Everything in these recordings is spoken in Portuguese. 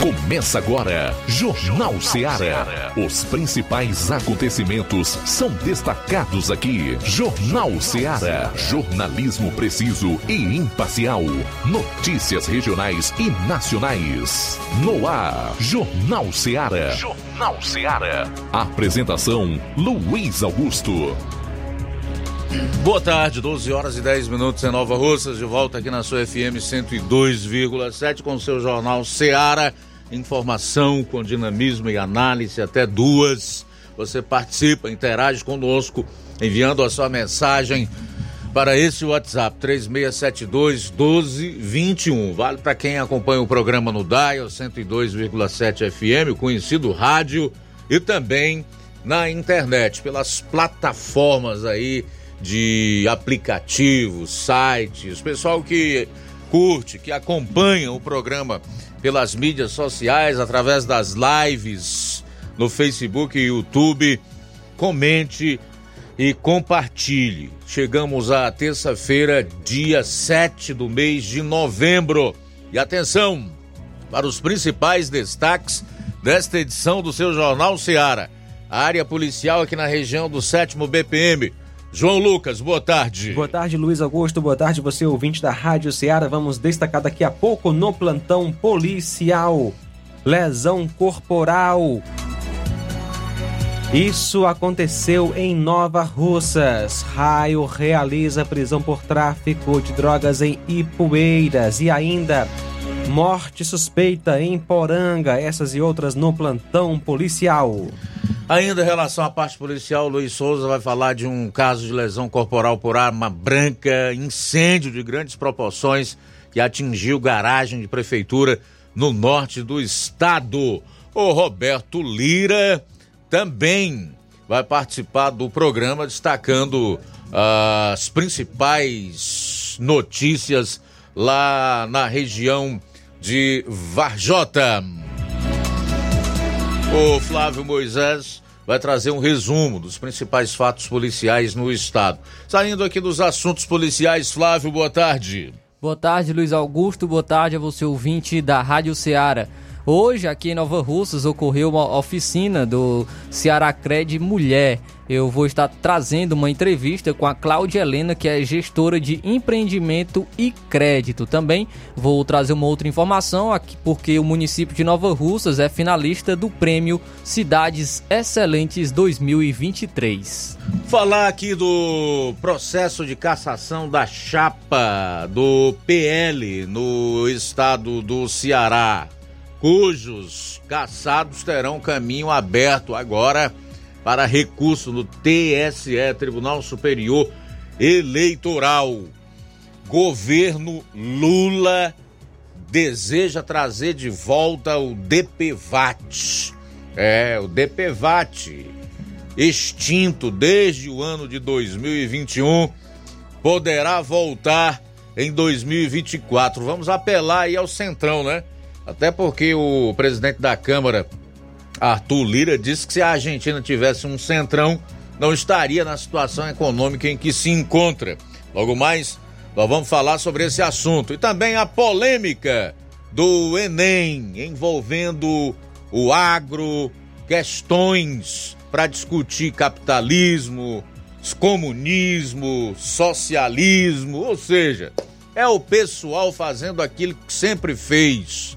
Começa agora, Jornal Ceará. Os principais acontecimentos são destacados aqui. Jornal Ceará. Jornalismo preciso e imparcial. Notícias regionais e nacionais. No ar, Jornal Ceará. Jornal Ceará. Apresentação: Luiz Augusto. Boa tarde, 12 horas e 10 minutos em Nova Russas, de volta aqui na sua FM 102,7 com o seu jornal Seara. Informação com dinamismo e análise até duas. Você participa, interage conosco, enviando a sua mensagem para esse WhatsApp 3672 1221. Vale para quem acompanha o programa no Dial 102,7 FM, o conhecido rádio, e também na internet, pelas plataformas aí de aplicativos, sites, pessoal que curte, que acompanha o programa pelas mídias sociais, através das lives no Facebook e YouTube, comente e compartilhe. Chegamos à terça-feira, dia 7 do mês de novembro. E atenção para os principais destaques desta edição do seu Jornal Seara. A área policial aqui na região do 7 BPM João Lucas, boa tarde. Boa tarde, Luiz Augusto. Boa tarde, você ouvinte da Rádio Ceará. Vamos destacar daqui a pouco no plantão policial. Lesão corporal. Isso aconteceu em Nova Russas. Raio realiza prisão por tráfico de drogas em Ipueiras. E ainda, morte suspeita em Poranga. Essas e outras no plantão policial. Ainda em relação à parte policial, Luiz Souza vai falar de um caso de lesão corporal por arma branca, incêndio de grandes proporções que atingiu garagem de prefeitura no norte do estado. O Roberto Lira também vai participar do programa destacando as principais notícias lá na região de Varjota. O Flávio Moisés vai trazer um resumo dos principais fatos policiais no estado. Saindo aqui dos assuntos policiais, Flávio, boa tarde. Boa tarde, Luiz Augusto. Boa tarde a você, ouvinte da Rádio Ceará. Hoje, aqui em Nova Russas, ocorreu uma oficina do Ceará Cred Mulher eu vou estar trazendo uma entrevista com a Cláudia Helena, que é gestora de empreendimento e crédito. Também vou trazer uma outra informação aqui, porque o município de Nova Russas é finalista do prêmio Cidades Excelentes 2023. Falar aqui do processo de cassação da chapa do PL no estado do Ceará, cujos caçados terão caminho aberto agora para recurso no TSE, Tribunal Superior Eleitoral. Governo Lula deseja trazer de volta o DPVAT. É, o DPVAT, extinto desde o ano de 2021, poderá voltar em 2024. Vamos apelar aí ao Centrão, né? Até porque o presidente da Câmara, Arthur Lira disse que se a Argentina tivesse um centrão, não estaria na situação econômica em que se encontra. Logo mais, nós vamos falar sobre esse assunto. E também a polêmica do Enem envolvendo o agro, questões para discutir capitalismo, comunismo, socialismo, ou seja, é o pessoal fazendo aquilo que sempre fez,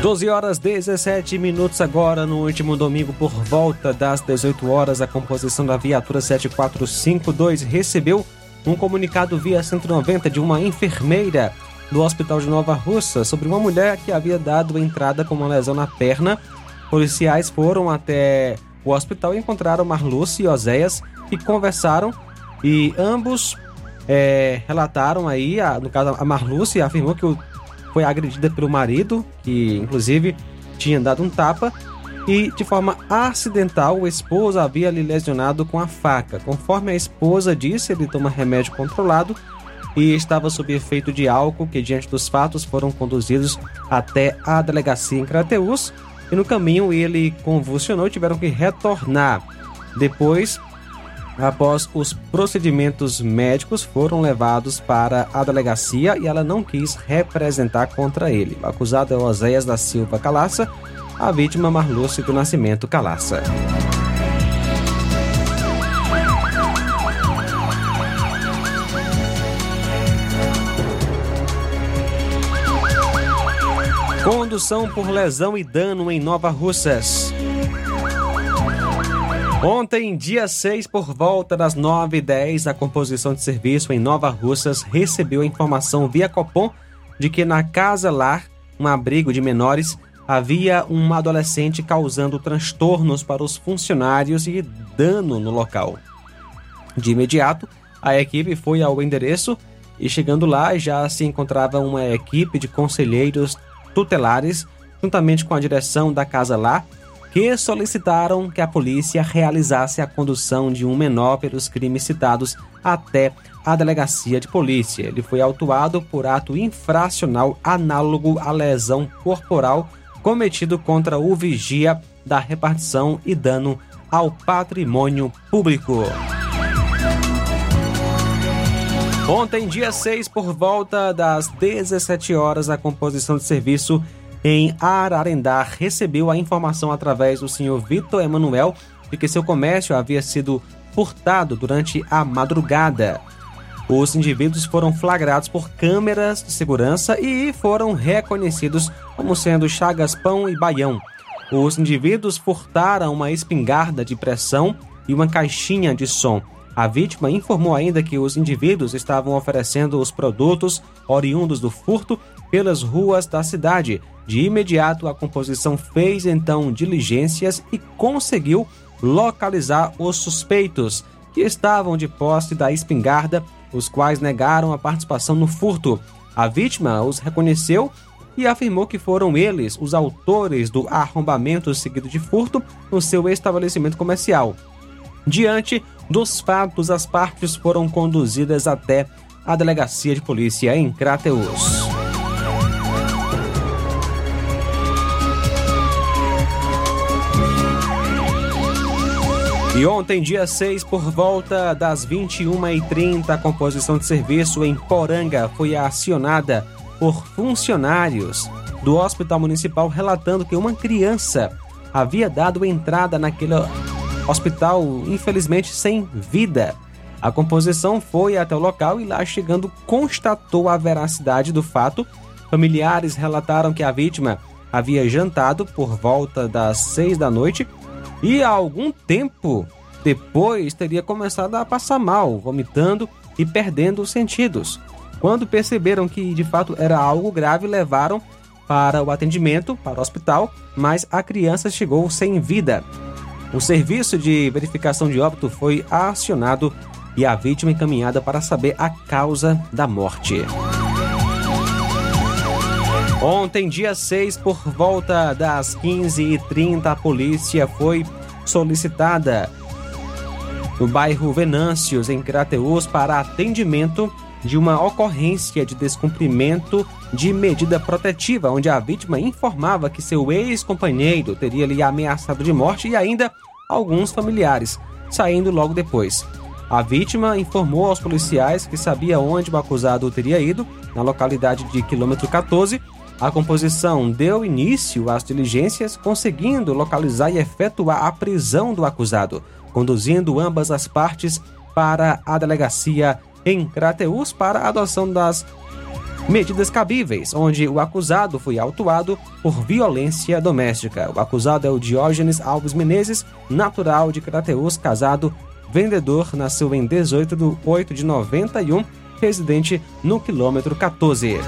12 horas 17 minutos agora, no último domingo, por volta das 18 horas, a composição da viatura 7452 recebeu um comunicado via 190 de uma enfermeira do Hospital de Nova Russa sobre uma mulher que havia dado entrada com uma lesão na perna. Policiais foram até o hospital e encontraram Marluce e Oséias que conversaram e ambos é, relataram aí, a, no caso a Marluce afirmou que o foi agredida pelo marido, que inclusive tinha dado um tapa, e de forma acidental o esposo havia lhe lesionado com a faca. Conforme a esposa disse, ele toma remédio controlado e estava sob efeito de álcool, que diante dos fatos foram conduzidos até a delegacia em Crateus e no caminho ele convulsionou e tiveram que retornar. Depois Após os procedimentos médicos, foram levados para a delegacia e ela não quis representar contra ele. O acusado é Oséias da Silva Calaça, a vítima Marluce do Nascimento Calaça. Condução por lesão e dano em Nova Russas. Ontem, dia 6, por volta das 9h10, a composição de serviço em Nova Russas recebeu a informação via Copom de que na casa lar, um abrigo de menores, havia uma adolescente causando transtornos para os funcionários e dano no local. De imediato, a equipe foi ao endereço e, chegando lá, já se encontrava uma equipe de conselheiros tutelares, juntamente com a direção da casa lar que solicitaram que a polícia realizasse a condução de um menor pelos crimes citados até a delegacia de polícia. Ele foi autuado por ato infracional análogo à lesão corporal cometido contra o vigia da repartição e dano ao patrimônio público. Ontem, dia 6, por volta das 17 horas, a composição de serviço em Ararendá recebeu a informação através do senhor Vitor Emanuel de que seu comércio havia sido furtado durante a madrugada. Os indivíduos foram flagrados por câmeras de segurança e foram reconhecidos como sendo Chagas Pão e Baião. Os indivíduos furtaram uma espingarda de pressão e uma caixinha de som. A vítima informou ainda que os indivíduos estavam oferecendo os produtos oriundos do furto pelas ruas da cidade, de imediato, a composição fez então diligências e conseguiu localizar os suspeitos que estavam de posse da espingarda, os quais negaram a participação no furto. A vítima os reconheceu e afirmou que foram eles os autores do arrombamento seguido de furto no seu estabelecimento comercial. Diante dos fatos, as partes foram conduzidas até a delegacia de polícia em Crateus. E ontem, dia 6, por volta das 21h30, a composição de serviço em Poranga foi acionada por funcionários do Hospital Municipal relatando que uma criança havia dado entrada naquele hospital, infelizmente sem vida. A composição foi até o local e lá chegando constatou a veracidade do fato. Familiares relataram que a vítima havia jantado por volta das seis da noite e há algum tempo depois teria começado a passar mal, vomitando e perdendo os sentidos. Quando perceberam que de fato era algo grave, levaram para o atendimento, para o hospital, mas a criança chegou sem vida. O serviço de verificação de óbito foi acionado e a vítima encaminhada para saber a causa da morte. Ontem, dia 6, por volta das 15h30, a polícia foi solicitada no bairro Venâncios, em Crateus, para atendimento de uma ocorrência de descumprimento de medida protetiva, onde a vítima informava que seu ex-companheiro teria lhe ameaçado de morte e ainda alguns familiares, saindo logo depois. A vítima informou aos policiais que sabia onde o acusado teria ido, na localidade de quilômetro 14, a composição deu início às diligências, conseguindo localizar e efetuar a prisão do acusado, conduzindo ambas as partes para a delegacia em Crateus para a adoção das medidas cabíveis, onde o acusado foi autuado por violência doméstica. O acusado é o Diógenes Alves Menezes, natural de Crateus, casado, vendedor, nasceu em 18 de 8 de 91, residente no quilômetro 14.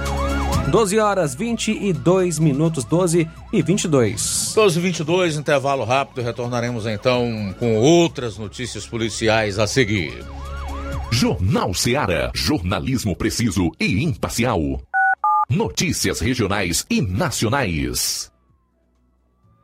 12 horas 22 minutos, 12 e 22. 12 e 22, intervalo rápido. Retornaremos então com outras notícias policiais a seguir. Jornal Seara. Jornalismo preciso e imparcial. Notícias regionais e nacionais.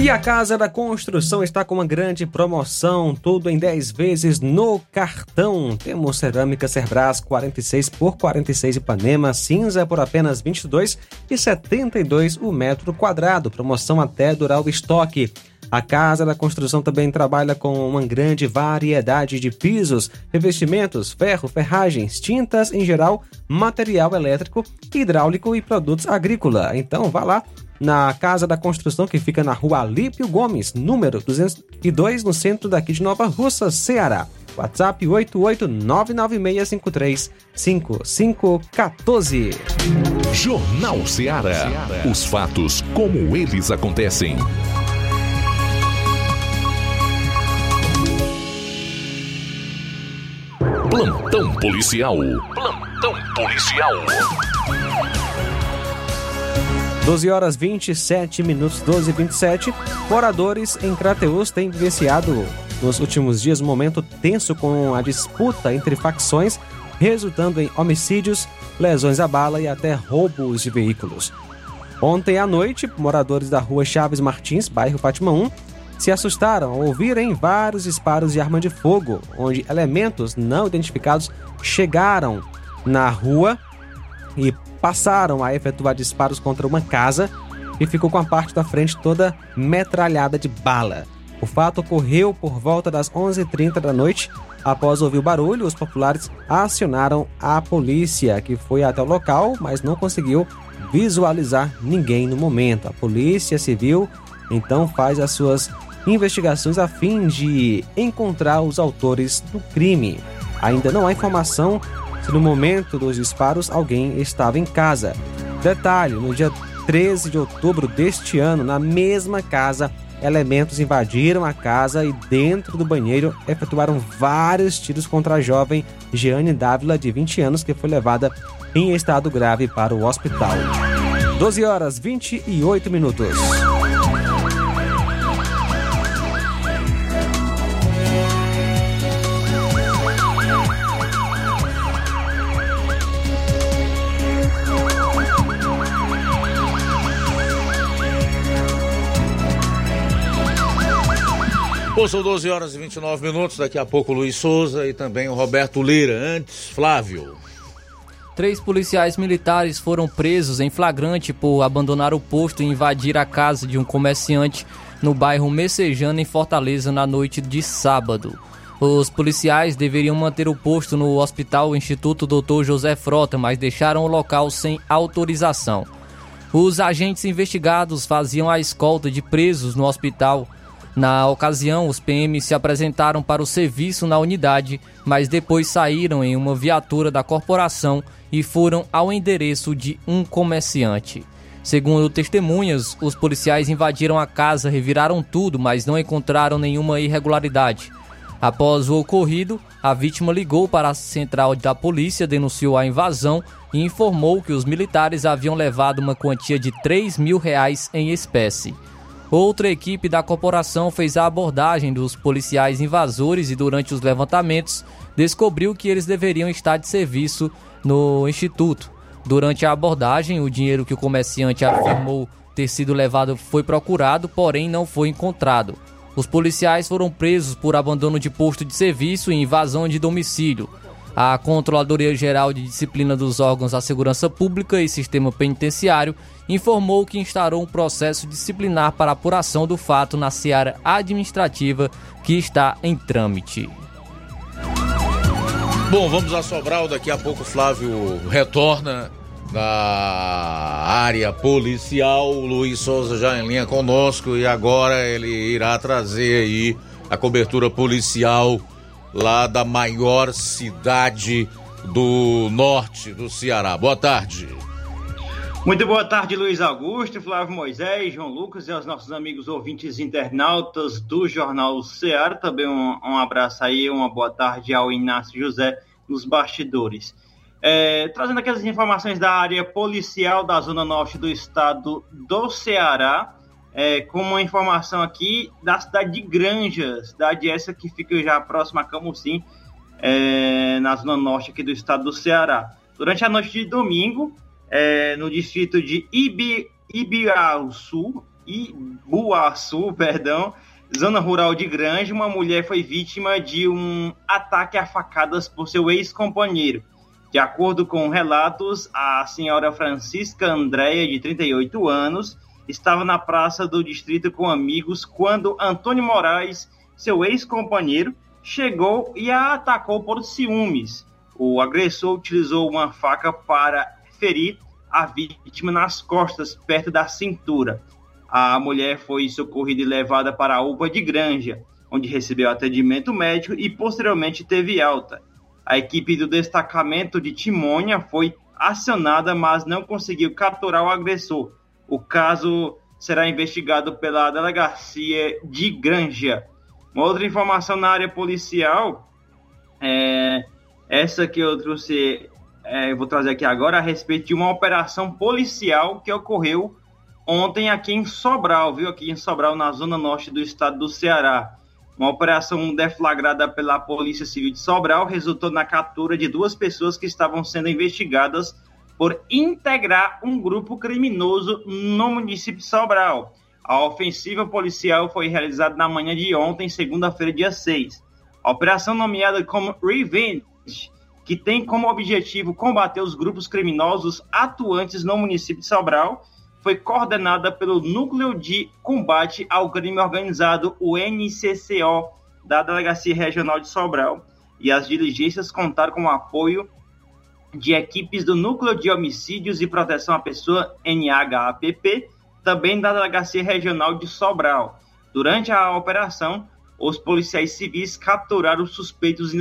E a Casa da Construção está com uma grande promoção, tudo em 10 vezes no cartão. Temos cerâmica Cerbras 46 por 46 Ipanema, cinza por apenas 22 e 72 o metro quadrado. Promoção até durar o estoque. A Casa da Construção também trabalha com uma grande variedade de pisos, revestimentos, ferro, ferragens, tintas em geral, material elétrico, hidráulico e produtos agrícola. Então vá lá na Casa da Construção, que fica na rua Alípio Gomes, número 202, no centro daqui de Nova Russa, Ceará. WhatsApp 88996535514. Jornal Ceará. Os fatos como eles acontecem. Plantão policial. Plantão policial. 12 horas 27 minutos, 12 e 27. Moradores em Crateus têm vivenciado nos últimos dias um momento tenso com a disputa entre facções, resultando em homicídios, lesões à bala e até roubos de veículos. Ontem à noite, moradores da rua Chaves Martins, bairro Fátima 1, se assustaram ao ouvirem vários disparos de arma de fogo, onde elementos não identificados chegaram na rua e passaram a efetuar disparos contra uma casa e ficou com a parte da frente toda metralhada de bala. O fato ocorreu por volta das 11h30 da noite. Após ouvir o barulho, os populares acionaram a polícia, que foi até o local, mas não conseguiu visualizar ninguém no momento. A polícia civil então faz as suas investigações a fim de encontrar os autores do crime. Ainda não há informação se no momento dos disparos alguém estava em casa. Detalhe: no dia 13 de outubro deste ano, na mesma casa, elementos invadiram a casa e dentro do banheiro efetuaram vários tiros contra a jovem Jeane Dávila, de 20 anos, que foi levada em estado grave para o hospital. 12 horas 28 minutos. Bom, são 12 horas e 29 minutos. Daqui a pouco Luiz Souza e também o Roberto Lira. Antes, Flávio. Três policiais militares foram presos em flagrante por abandonar o posto e invadir a casa de um comerciante no bairro Messejana, em Fortaleza, na noite de sábado. Os policiais deveriam manter o posto no Hospital Instituto Dr. José Frota, mas deixaram o local sem autorização. Os agentes investigados faziam a escolta de presos no hospital na ocasião, os PMs se apresentaram para o serviço na unidade, mas depois saíram em uma viatura da corporação e foram ao endereço de um comerciante. Segundo testemunhas, os policiais invadiram a casa, reviraram tudo, mas não encontraram nenhuma irregularidade. Após o ocorrido, a vítima ligou para a central da polícia, denunciou a invasão e informou que os militares haviam levado uma quantia de 3 mil reais em espécie. Outra equipe da corporação fez a abordagem dos policiais invasores e, durante os levantamentos, descobriu que eles deveriam estar de serviço no instituto. Durante a abordagem, o dinheiro que o comerciante afirmou ter sido levado foi procurado, porém não foi encontrado. Os policiais foram presos por abandono de posto de serviço e invasão de domicílio. A Controladoria Geral de Disciplina dos Órgãos da Segurança Pública e Sistema Penitenciário informou que instaurou um processo disciplinar para apuração do fato na seara administrativa que está em trâmite. Bom, vamos a Sobral. Daqui a pouco Flávio retorna da área policial. O Luiz Souza já em linha conosco e agora ele irá trazer aí a cobertura policial lá da maior cidade do norte do Ceará. Boa tarde. Muito boa tarde, Luiz Augusto, Flávio Moisés, João Lucas e aos nossos amigos ouvintes internautas do Jornal Ceará. Também um, um abraço aí, uma boa tarde ao Inácio José nos bastidores. É, trazendo aquelas informações da área policial da Zona Norte do estado do Ceará, é, com uma informação aqui da cidade de Granja, cidade essa que fica já próxima a Camusim, é, na Zona Norte aqui do estado do Ceará. Durante a noite de domingo, é, no distrito de Ibi, Ibiaçu, Ibuaçu, perdão, zona rural de Granja, uma mulher foi vítima de um ataque a facadas por seu ex-companheiro. De acordo com relatos, a senhora Francisca Andréia, de 38 anos, estava na praça do distrito com amigos quando Antônio Moraes, seu ex-companheiro, chegou e a atacou por ciúmes. O agressor utilizou uma faca para ferir a vítima nas costas, perto da cintura. A mulher foi socorrida e levada para a UPA de Granja, onde recebeu atendimento médico e posteriormente teve alta. A equipe do destacamento de Timônia foi acionada, mas não conseguiu capturar o agressor. O caso será investigado pela delegacia de Granja. Uma outra informação na área policial, é, essa que eu trouxe, é, eu vou trazer aqui agora, a respeito de uma operação policial que ocorreu ontem aqui em Sobral, viu? Aqui em Sobral, na zona norte do estado do Ceará. Uma operação deflagrada pela Polícia Civil de Sobral resultou na captura de duas pessoas que estavam sendo investigadas por integrar um grupo criminoso no município de Sobral. A ofensiva policial foi realizada na manhã de ontem, segunda-feira, dia 6. A operação nomeada como Revenge, que tem como objetivo combater os grupos criminosos atuantes no município de Sobral, foi coordenada pelo Núcleo de Combate ao Crime Organizado, o NCCO, da Delegacia Regional de Sobral, e as diligências contaram com o apoio de equipes do Núcleo de Homicídios e Proteção à Pessoa, NHAPP, também da Delegacia Regional de Sobral. Durante a operação, os policiais civis capturaram suspeitos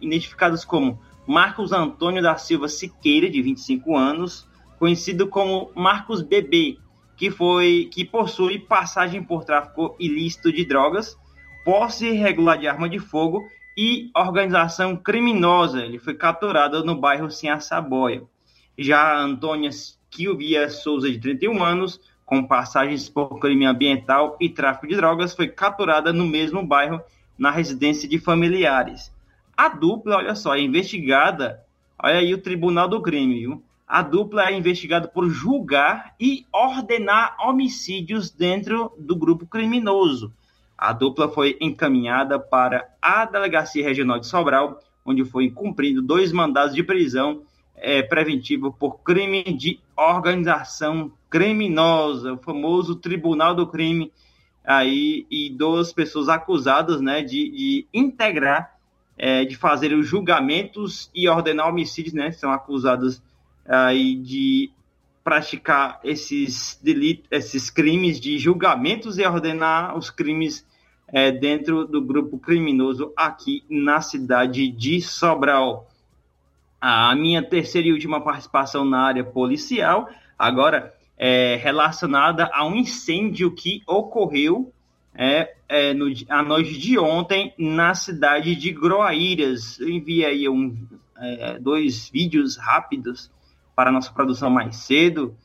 identificados como Marcos Antônio da Silva Siqueira, de 25 anos, conhecido como Marcos Bebê, que foi que possui passagem por tráfico ilícito de drogas, posse irregular de arma de fogo e organização criminosa. Ele foi capturado no bairro Sem Saboia. Já Antônia Kilvia Souza, de 31 anos, com passagens por crime ambiental e tráfico de drogas, foi capturada no mesmo bairro, na residência de familiares. A dupla, olha só, é investigada, olha aí o Tribunal do Crime, viu? a dupla é investigada por julgar e ordenar homicídios dentro do grupo criminoso. A dupla foi encaminhada para a Delegacia Regional de Sobral, onde foi cumprido dois mandados de prisão é, preventivo por crime de organização criminosa, o famoso Tribunal do Crime, aí, e duas pessoas acusadas né, de, de integrar, é, de fazer os julgamentos e ordenar homicídios, né, são acusadas aí de praticar esses delitos, esses crimes de julgamentos e ordenar os crimes é, dentro do grupo criminoso aqui na cidade de Sobral. A minha terceira e última participação na área policial, agora é relacionada a um incêndio que ocorreu é, é, no, a noite de ontem na cidade de Groaíras. Eu enviei aí um, é, dois vídeos rápidos para nossa produção mais cedo.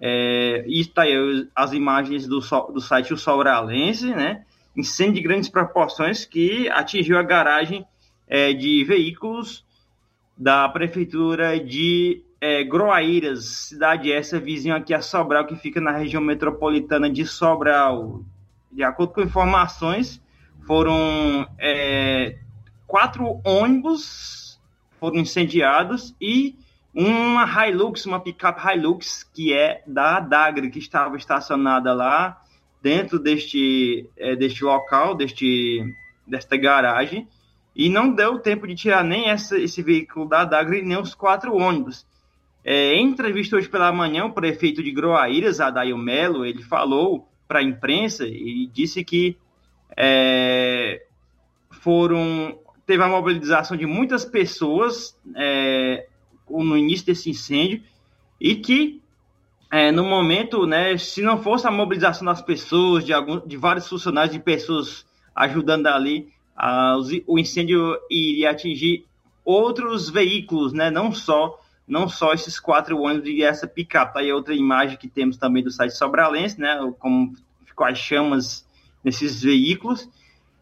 É, e está aí as imagens do, do site O Sobralense, né? Incêndio de grandes proporções que atingiu a garagem é, de veículos da prefeitura de é, Groaíras, cidade essa vizinha aqui a Sobral, que fica na região metropolitana de Sobral. De acordo com informações, foram é, quatro ônibus foram incendiados e uma Hilux, uma picape Hilux, que é da Dagre, que estava estacionada lá dentro deste, é, deste local, deste, desta garagem, e não deu tempo de tirar nem essa, esse veículo da Dagre nem os quatro ônibus. É, em entrevista hoje pela manhã, o prefeito de Groaíras, Adail Melo, ele falou para a imprensa e disse que é, foram teve a mobilização de muitas pessoas é, no início desse incêndio e que é, no momento, né, se não fosse a mobilização das pessoas, de, algum, de vários funcionários, de pessoas ajudando ali, a, o incêndio iria atingir outros veículos, né, não só não só esses quatro ônibus e essa picape. Aí outra imagem que temos também do site Sobralense, né, como ficou as chamas nesses veículos.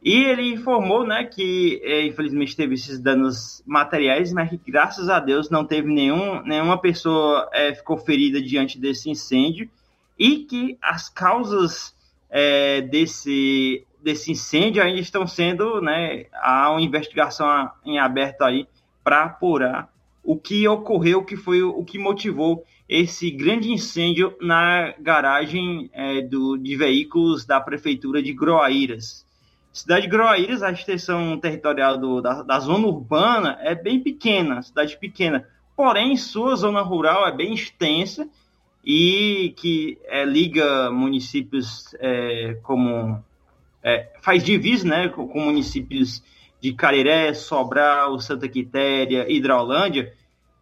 E ele informou, né, que é, infelizmente teve esses danos materiais, mas que graças a Deus não teve nenhum, nenhuma pessoa é, ficou ferida diante desse incêndio e que as causas é, desse, desse incêndio ainda estão sendo, né, há uma investigação em aberto aí para apurar o que ocorreu, o que foi o que motivou esse grande incêndio na garagem é, do, de veículos da prefeitura de Groaíras. Cidade de Groaíras, a extensão territorial do, da, da, zona urbana é bem pequena, cidade pequena. Porém, sua zona rural é bem extensa e que é, liga municípios é, como é, faz divisa, né, com, com, municípios de Cariré, Sobral, Santa Quitéria, Hidrolândia,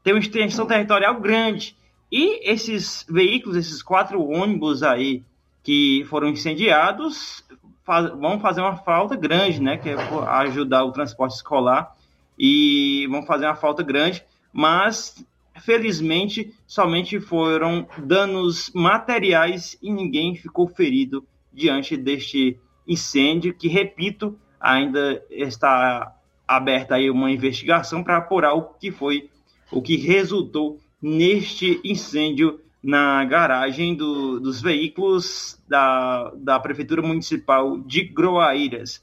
tem uma extensão territorial grande. E esses veículos, esses quatro ônibus aí que foram incendiados, faz, vão fazer uma falta grande, né? Que é ajudar o transporte escolar e vão fazer uma falta grande, mas felizmente somente foram danos materiais e ninguém ficou ferido diante deste incêndio que, repito, ainda está aberta aí uma investigação para apurar o que foi, o que resultou neste incêndio na garagem do, dos veículos da, da Prefeitura Municipal de Groaíras.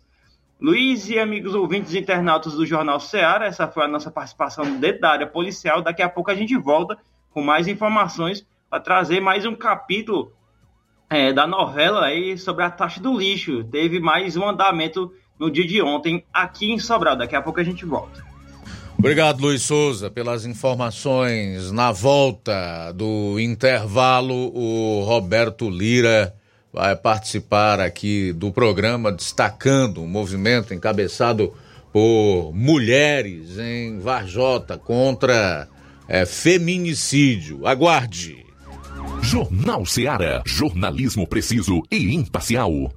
Luiz e amigos ouvintes internautas do Jornal Ceará, essa foi a nossa participação dentro da área policial. Daqui a pouco a gente volta com mais informações para trazer mais um capítulo é, da novela aí sobre a taxa do lixo. Teve mais um andamento no dia de ontem aqui em Sobral. Daqui a pouco a gente volta. Obrigado, Luiz Souza, pelas informações. Na volta do intervalo, o Roberto Lira vai participar aqui do programa destacando um movimento encabeçado por mulheres em Varjota contra é, feminicídio. Aguarde. Jornal Seara. Jornalismo preciso e imparcial.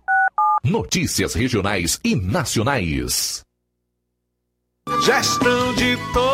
Notícias regionais e nacionais. Gestão de todos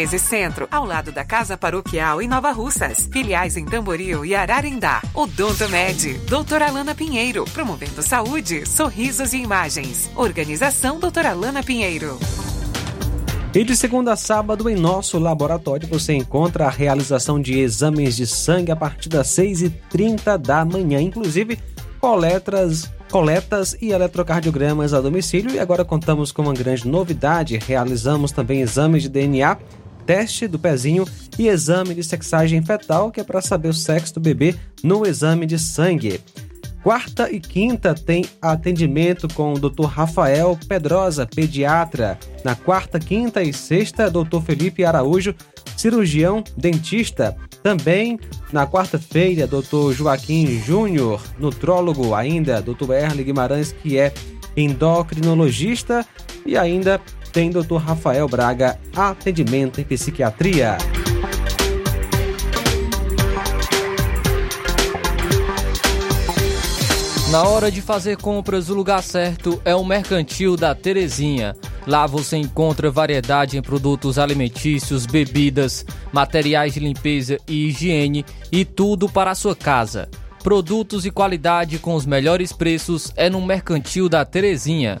13 Centro, ao lado da Casa Paroquial em Nova Russas. Filiais em Tamboril e Ararindá. Odonto Med, doutora Alana Pinheiro, promovendo saúde, sorrisos e imagens. Organização doutora Alana Pinheiro. E de segunda a sábado, em nosso laboratório, você encontra a realização de exames de sangue a partir das 6h30 da manhã, inclusive coletas, coletas e eletrocardiogramas a domicílio. E agora contamos com uma grande novidade: realizamos também exames de DNA teste do pezinho e exame de sexagem fetal, que é para saber o sexo do bebê no exame de sangue. Quarta e quinta tem atendimento com o Dr. Rafael Pedrosa, pediatra. Na quarta, quinta e sexta, Dr. Felipe Araújo, cirurgião dentista. Também na quarta-feira, Dr. Joaquim Júnior, nutrólogo ainda, Dr. Erle Guimarães, que é endocrinologista e ainda tem Dr. Rafael Braga, atendimento em psiquiatria. Na hora de fazer compras, o lugar certo é o Mercantil da Terezinha. Lá você encontra variedade em produtos alimentícios, bebidas, materiais de limpeza e higiene e tudo para a sua casa. Produtos e qualidade com os melhores preços é no Mercantil da Terezinha.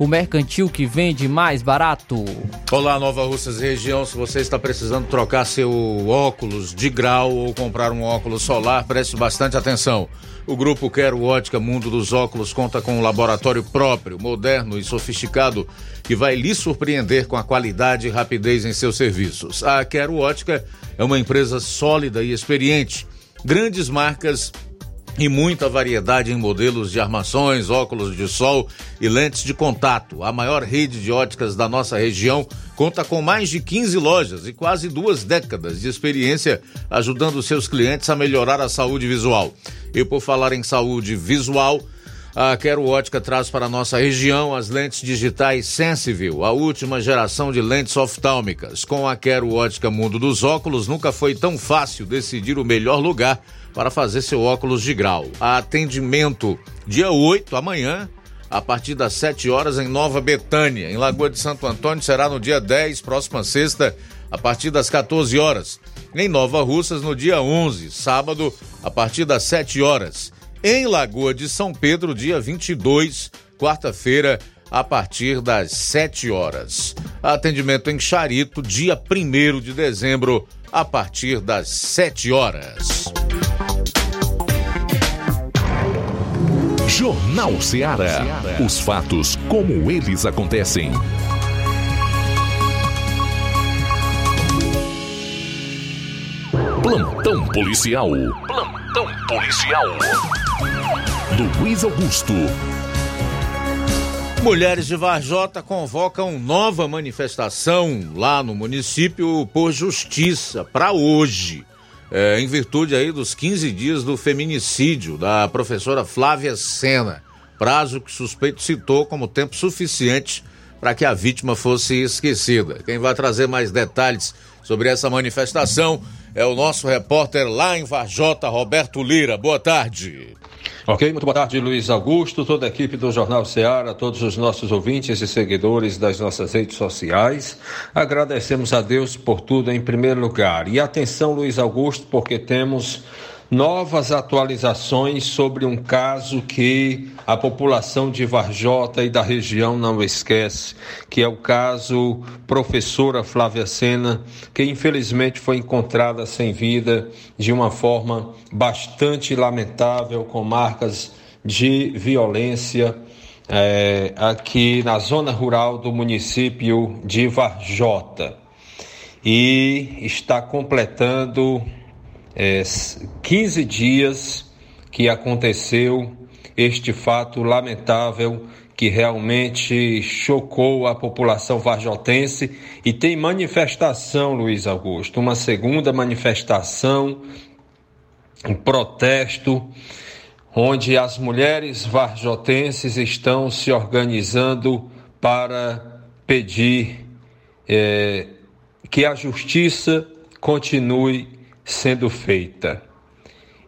o mercantil que vende mais barato. Olá, Nova Russas região. Se você está precisando trocar seu óculos de grau ou comprar um óculos solar, preste bastante atenção. O grupo Quero Ótica Mundo dos Óculos conta com um laboratório próprio, moderno e sofisticado que vai lhe surpreender com a qualidade e rapidez em seus serviços. A Quero Ótica é uma empresa sólida e experiente. Grandes marcas e muita variedade em modelos de armações, óculos de sol e lentes de contato. A maior rede de óticas da nossa região conta com mais de 15 lojas e quase duas décadas de experiência ajudando seus clientes a melhorar a saúde visual. E por falar em saúde visual, a Quero Ótica traz para a nossa região as lentes digitais Sensiville, a última geração de lentes oftálmicas. Com a Quero Ótica Mundo dos Óculos, nunca foi tão fácil decidir o melhor lugar para fazer seu óculos de grau. Atendimento dia 8, amanhã, a partir das 7 horas em Nova Betânia. Em Lagoa de Santo Antônio será no dia 10, próxima sexta, a partir das 14 horas. Em Nova Russas, no dia 11, sábado, a partir das 7 horas. Em Lagoa de São Pedro, dia 22, quarta-feira, a partir das 7 horas. Atendimento em Charito, dia 1 de dezembro, a partir das 7 horas. Jornal Ceará. Os fatos como eles acontecem. Plantão policial. Plantão policial. Luiz Augusto. Mulheres de Varjota convocam nova manifestação lá no município por justiça para hoje é, em virtude aí dos 15 dias do feminicídio da professora Flávia Sena, prazo que o suspeito citou como tempo suficiente para que a vítima fosse esquecida. Quem vai trazer mais detalhes sobre essa manifestação é o nosso repórter lá em Varjota, Roberto Lira. Boa tarde. Ok, muito boa tarde, Luiz Augusto, toda a equipe do Jornal Ceará, todos os nossos ouvintes e seguidores das nossas redes sociais. Agradecemos a Deus por tudo em primeiro lugar. E atenção, Luiz Augusto, porque temos novas atualizações sobre um caso que a população de Varjota e da região não esquece, que é o caso professora Flávia Sena, que infelizmente foi encontrada sem vida de uma forma bastante lamentável, com marcas de violência. É, aqui na zona rural do município de Varjota e está completando é, 15 dias que aconteceu este fato lamentável que realmente chocou a população varjotense e tem manifestação, Luiz Augusto, uma segunda manifestação, um protesto, onde as mulheres varjotenses estão se organizando para pedir é, que a justiça continue sendo feita.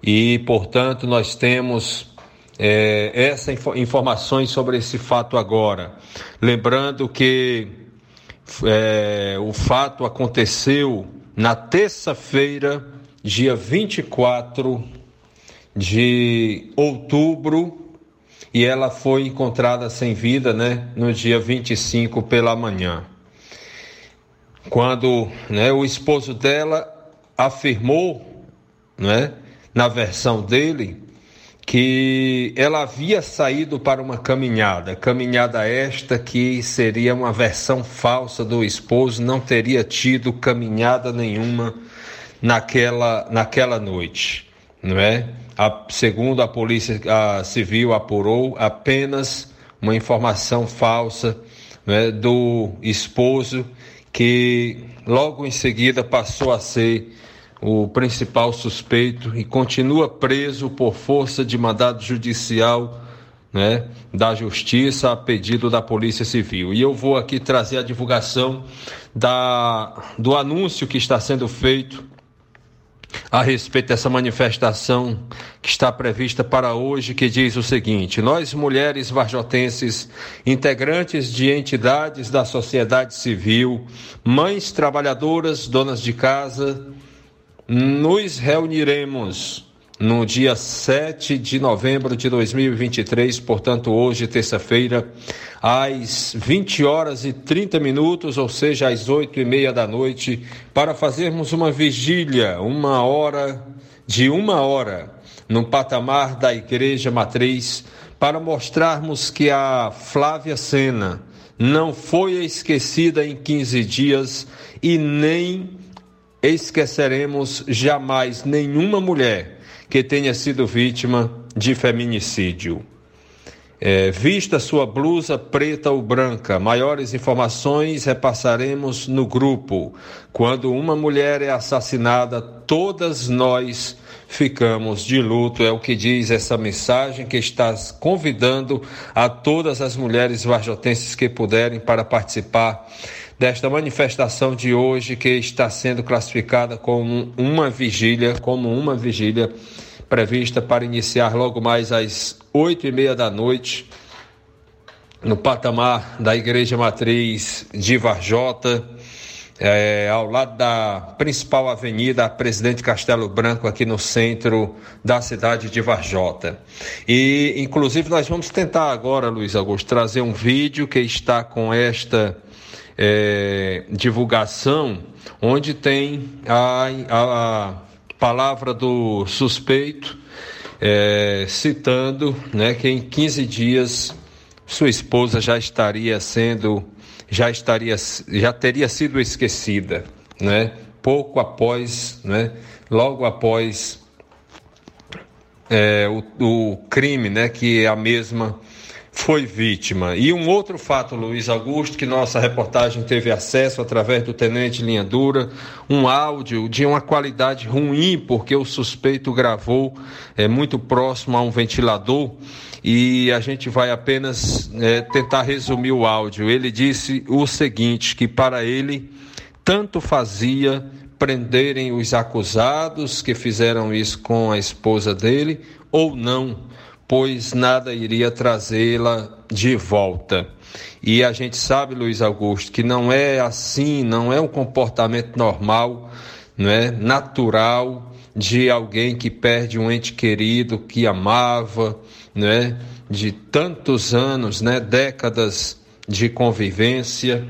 E, portanto, nós temos é, essas inf informações sobre esse fato agora. Lembrando que é, o fato aconteceu na terça-feira, dia 24 de outubro e ela foi encontrada sem vida, né, no dia 25 pela manhã. Quando, né, o esposo dela afirmou, né, na versão dele, que ela havia saído para uma caminhada, caminhada esta que seria uma versão falsa do esposo, não teria tido caminhada nenhuma naquela, naquela noite, não é? A, segundo a polícia a civil apurou, apenas uma informação falsa é, do esposo que logo em seguida passou a ser o principal suspeito e continua preso por força de mandado judicial né, da Justiça a pedido da Polícia Civil. E eu vou aqui trazer a divulgação da, do anúncio que está sendo feito a respeito dessa manifestação que está prevista para hoje, que diz o seguinte: Nós, mulheres varjotenses, integrantes de entidades da sociedade civil, mães trabalhadoras, donas de casa, nos reuniremos no dia 7 de novembro de 2023, portanto, hoje, terça-feira, às 20 horas e 30 minutos, ou seja, às 8 e meia da noite, para fazermos uma vigília, uma hora, de uma hora, no patamar da Igreja Matriz, para mostrarmos que a Flávia Sena não foi esquecida em 15 dias e nem esqueceremos jamais nenhuma mulher que tenha sido vítima de feminicídio. É, vista sua blusa preta ou branca. Maiores informações repassaremos no grupo. Quando uma mulher é assassinada, todas nós ficamos de luto. É o que diz essa mensagem que está convidando a todas as mulheres varjotenses que puderem para participar desta manifestação de hoje que está sendo classificada como uma vigília, como uma vigília prevista para iniciar logo mais às oito e meia da noite no patamar da Igreja Matriz de Varjota, é, ao lado da principal avenida Presidente Castelo Branco, aqui no centro da cidade de Varjota. E, inclusive, nós vamos tentar agora, Luiz Augusto, trazer um vídeo que está com esta é, divulgação, onde tem a, a, palavra do suspeito é, citando né, que em 15 dias sua esposa já estaria sendo, já estaria, já teria sido esquecida, né? Pouco após, né? Logo após é, o, o crime, né? Que a mesma foi vítima. E um outro fato, Luiz Augusto, que nossa reportagem teve acesso através do tenente Linha Dura, um áudio de uma qualidade ruim, porque o suspeito gravou é, muito próximo a um ventilador e a gente vai apenas é, tentar resumir o áudio. Ele disse o seguinte: que para ele tanto fazia prenderem os acusados que fizeram isso com a esposa dele ou não pois nada iria trazê-la de volta. E a gente sabe, Luiz Augusto, que não é assim, não é um comportamento normal, não é natural de alguém que perde um ente querido que amava, não é? De tantos anos, né, décadas de convivência,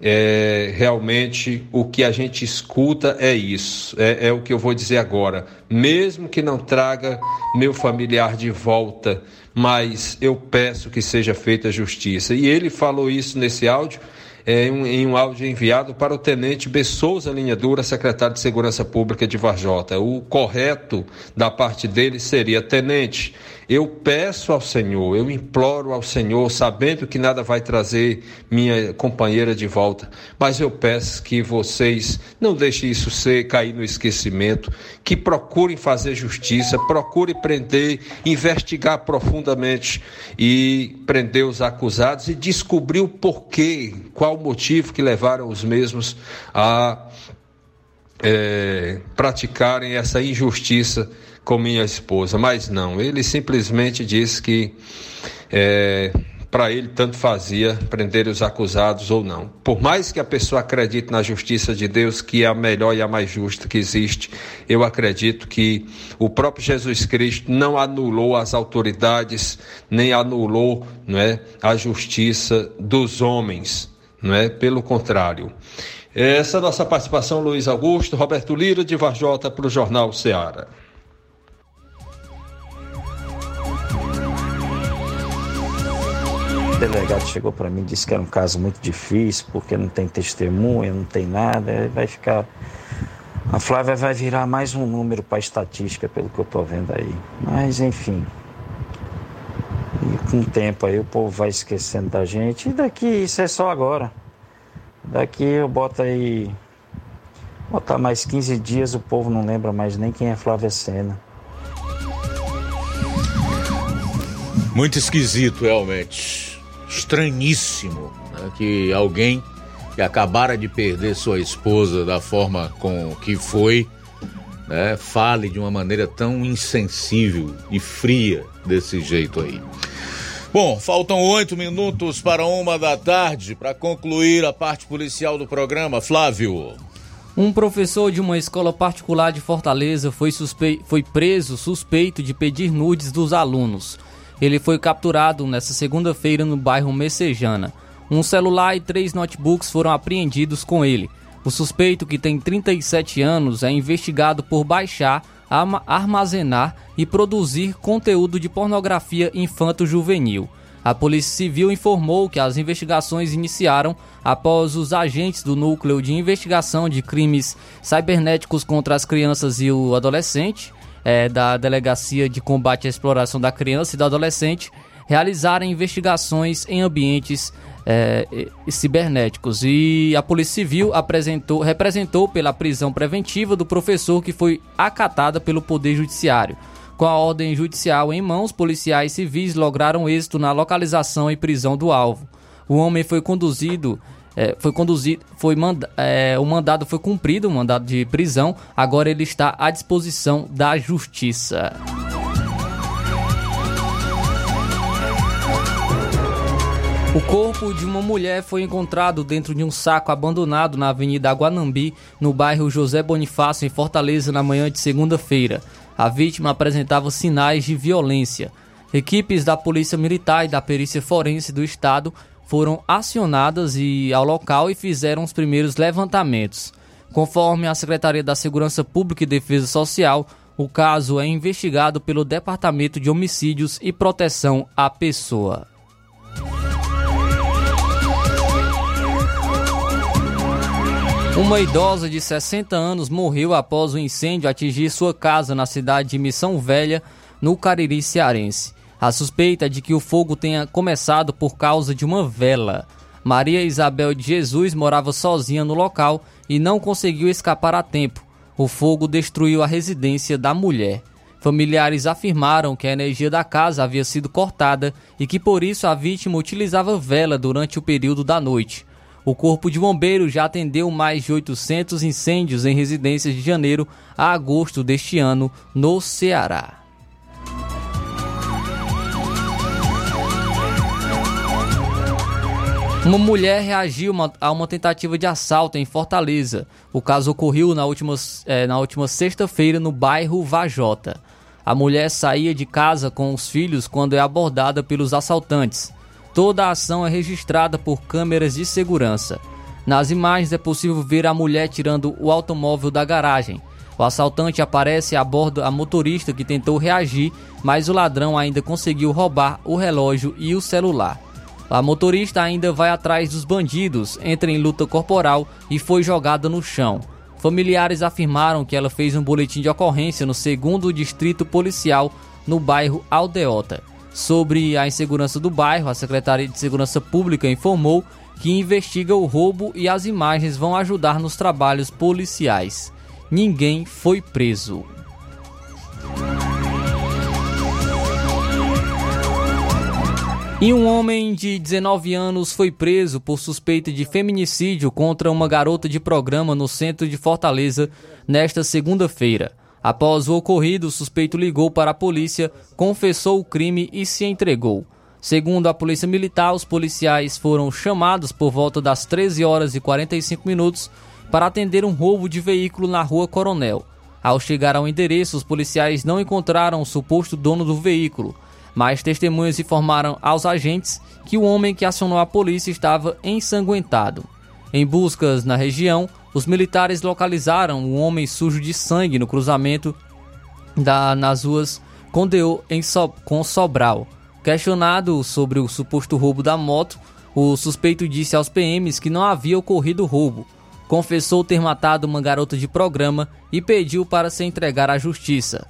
é, realmente o que a gente escuta é isso, é, é, o que eu vou dizer agora. Mesmo que não traga meu familiar de volta, mas eu peço que seja feita justiça. E ele falou isso nesse áudio é, em um áudio enviado para o tenente Bessouza Linha Dura, secretário de Segurança Pública de Varjota. O correto da parte dele seria: tenente, eu peço ao Senhor, eu imploro ao Senhor, sabendo que nada vai trazer minha companheira de volta, mas eu peço que vocês não deixem isso ser cair no esquecimento, que procurem fazer justiça, procurem prender, investigar profundamente e prender os acusados e descobrir o porquê, qual o motivo que levaram os mesmos a é, praticarem essa injustiça com minha esposa. Mas não, ele simplesmente disse que é, para ele tanto fazia prender os acusados ou não. Por mais que a pessoa acredite na justiça de Deus, que é a melhor e a mais justa que existe, eu acredito que o próprio Jesus Cristo não anulou as autoridades, nem anulou não é, a justiça dos homens. Não é? Pelo contrário. Essa é a nossa participação, Luiz Augusto, Roberto Lira, de Varjota, para o Jornal Ceará. O delegado chegou para mim e disse que era um caso muito difícil, porque não tem testemunha, não tem nada, vai ficar. A Flávia vai virar mais um número para estatística, pelo que eu estou vendo aí. Mas, enfim. E com o tempo aí o povo vai esquecendo da gente. E daqui, isso é só agora. Daqui eu boto aí. Botar mais 15 dias, o povo não lembra mais nem quem é Flávia Sena. Muito esquisito, realmente estranhíssimo né, que alguém que acabara de perder sua esposa da forma com que foi, né, fale de uma maneira tão insensível e fria desse jeito aí. Bom, faltam oito minutos para uma da tarde para concluir a parte policial do programa. Flávio. Um professor de uma escola particular de Fortaleza foi, suspe... foi preso suspeito de pedir nudes dos alunos. Ele foi capturado nesta segunda-feira no bairro Messejana. Um celular e três notebooks foram apreendidos com ele. O suspeito, que tem 37 anos, é investigado por baixar, armazenar e produzir conteúdo de pornografia infanto-juvenil. A Polícia Civil informou que as investigações iniciaram após os agentes do Núcleo de Investigação de Crimes Cibernéticos contra as Crianças e o Adolescente é, da Delegacia de Combate à Exploração da Criança e do Adolescente realizarem investigações em ambientes é, cibernéticos. E a Polícia Civil apresentou, representou pela prisão preventiva do professor que foi acatada pelo Poder Judiciário. Com a ordem judicial em mãos, policiais civis lograram êxito na localização e prisão do alvo. O homem foi conduzido é, foi conduzido, foi manda, é, o mandado foi cumprido, o mandado de prisão. Agora ele está à disposição da justiça. O corpo de uma mulher foi encontrado dentro de um saco abandonado na Avenida Guanambi, no bairro José Bonifácio, em Fortaleza, na manhã de segunda-feira. A vítima apresentava sinais de violência. Equipes da Polícia Militar e da Perícia Forense do Estado foram acionadas e ao local e fizeram os primeiros levantamentos. Conforme a Secretaria da Segurança Pública e Defesa Social, o caso é investigado pelo Departamento de Homicídios e Proteção à Pessoa. Uma idosa de 60 anos morreu após o incêndio atingir sua casa na cidade de Missão Velha, no Cariri Cearense. A suspeita é de que o fogo tenha começado por causa de uma vela. Maria Isabel de Jesus morava sozinha no local e não conseguiu escapar a tempo. O fogo destruiu a residência da mulher. Familiares afirmaram que a energia da casa havia sido cortada e que por isso a vítima utilizava vela durante o período da noite. O Corpo de Bombeiros já atendeu mais de 800 incêndios em residências de janeiro a agosto deste ano no Ceará. Uma mulher reagiu a uma tentativa de assalto em Fortaleza. O caso ocorreu na última, é, última sexta-feira no bairro Vajota. A mulher saía de casa com os filhos quando é abordada pelos assaltantes. Toda a ação é registrada por câmeras de segurança. Nas imagens é possível ver a mulher tirando o automóvel da garagem. O assaltante aparece a bordo a motorista que tentou reagir, mas o ladrão ainda conseguiu roubar o relógio e o celular. A motorista ainda vai atrás dos bandidos, entra em luta corporal e foi jogada no chão. Familiares afirmaram que ela fez um boletim de ocorrência no segundo distrito policial no bairro Aldeota. Sobre a insegurança do bairro, a Secretaria de Segurança Pública informou que investiga o roubo e as imagens vão ajudar nos trabalhos policiais. Ninguém foi preso. E um homem de 19 anos foi preso por suspeita de feminicídio contra uma garota de programa no centro de Fortaleza nesta segunda-feira. Após o ocorrido, o suspeito ligou para a polícia, confessou o crime e se entregou. Segundo a Polícia Militar, os policiais foram chamados por volta das 13 horas e 45 minutos para atender um roubo de veículo na Rua Coronel. Ao chegar ao endereço, os policiais não encontraram o suposto dono do veículo, mas testemunhas informaram aos agentes que o homem que acionou a polícia estava ensanguentado. Em buscas na região, os militares localizaram um homem sujo de sangue no cruzamento da, nas ruas Condeô em so, com Sobral. Questionado sobre o suposto roubo da moto, o suspeito disse aos PMs que não havia ocorrido roubo. Confessou ter matado uma garota de programa e pediu para se entregar à justiça.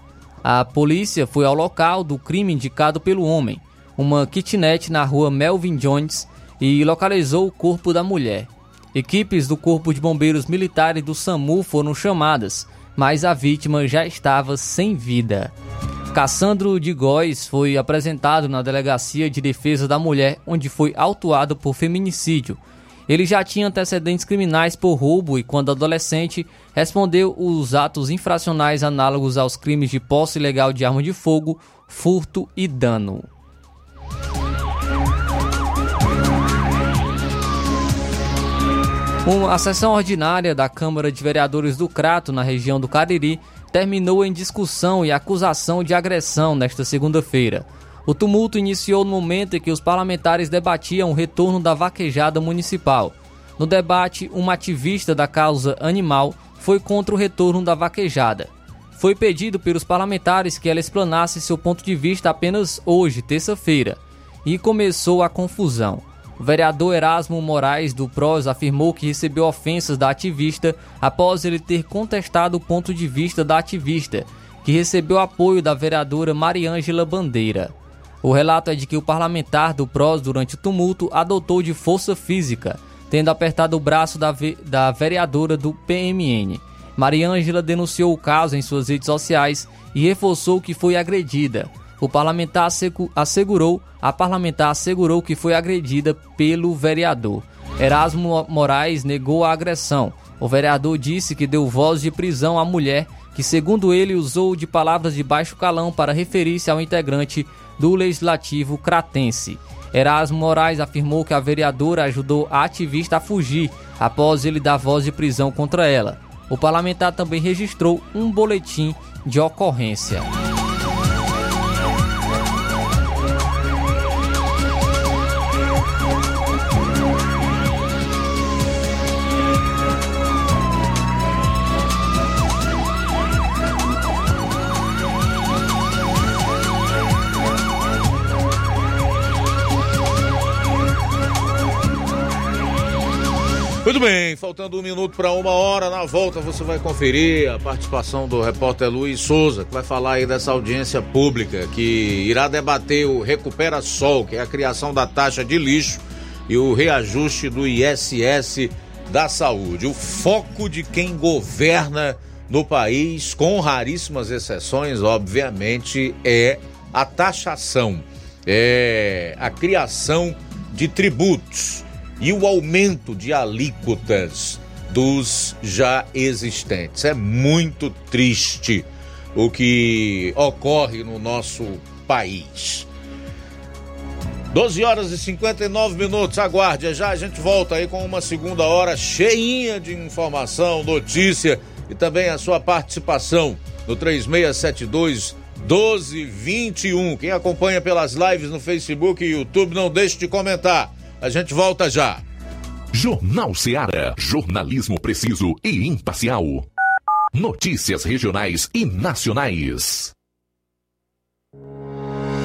A polícia foi ao local do crime indicado pelo homem, uma kitnet na rua Melvin Jones, e localizou o corpo da mulher. Equipes do Corpo de Bombeiros Militares do SAMU foram chamadas, mas a vítima já estava sem vida. Cassandro de Góes foi apresentado na Delegacia de Defesa da Mulher, onde foi autuado por feminicídio. Ele já tinha antecedentes criminais por roubo e, quando adolescente, respondeu os atos infracionais análogos aos crimes de posse ilegal de arma de fogo, furto e dano. A sessão ordinária da Câmara de Vereadores do Crato, na região do Cariri, terminou em discussão e acusação de agressão nesta segunda-feira. O tumulto iniciou no momento em que os parlamentares debatiam o retorno da vaquejada municipal. No debate, uma ativista da causa animal foi contra o retorno da vaquejada. Foi pedido pelos parlamentares que ela explanasse seu ponto de vista apenas hoje, terça-feira, e começou a confusão. O vereador Erasmo Moraes do PROS afirmou que recebeu ofensas da ativista após ele ter contestado o ponto de vista da ativista, que recebeu apoio da vereadora Mariângela Bandeira. O relato é de que o parlamentar do PROS, durante o tumulto, adotou de força física, tendo apertado o braço da, da vereadora do PMN. Mariângela denunciou o caso em suas redes sociais e reforçou que foi agredida. O parlamentar assegurou, a parlamentar assegurou que foi agredida pelo vereador. Erasmo Moraes negou a agressão. O vereador disse que deu voz de prisão à mulher, que segundo ele usou de palavras de baixo calão para referir-se ao integrante do legislativo cratense. Erasmo Moraes afirmou que a vereadora ajudou a ativista a fugir após ele dar voz de prisão contra ela. O parlamentar também registrou um boletim de ocorrência. Muito bem, faltando um minuto para uma hora, na volta você vai conferir a participação do repórter Luiz Souza, que vai falar aí dessa audiência pública que irá debater o Recupera Sol, que é a criação da taxa de lixo e o reajuste do ISS da saúde. O foco de quem governa no país, com raríssimas exceções, obviamente, é a taxação, é a criação de tributos e o aumento de alíquotas dos já existentes. É muito triste o que ocorre no nosso país. 12 horas e 59 minutos, aguarde, já a gente volta aí com uma segunda hora cheinha de informação, notícia e também a sua participação no 3672 1221. Quem acompanha pelas lives no Facebook e YouTube, não deixe de comentar. A gente volta já. Jornal Seara. Jornalismo preciso e imparcial. Notícias regionais e nacionais.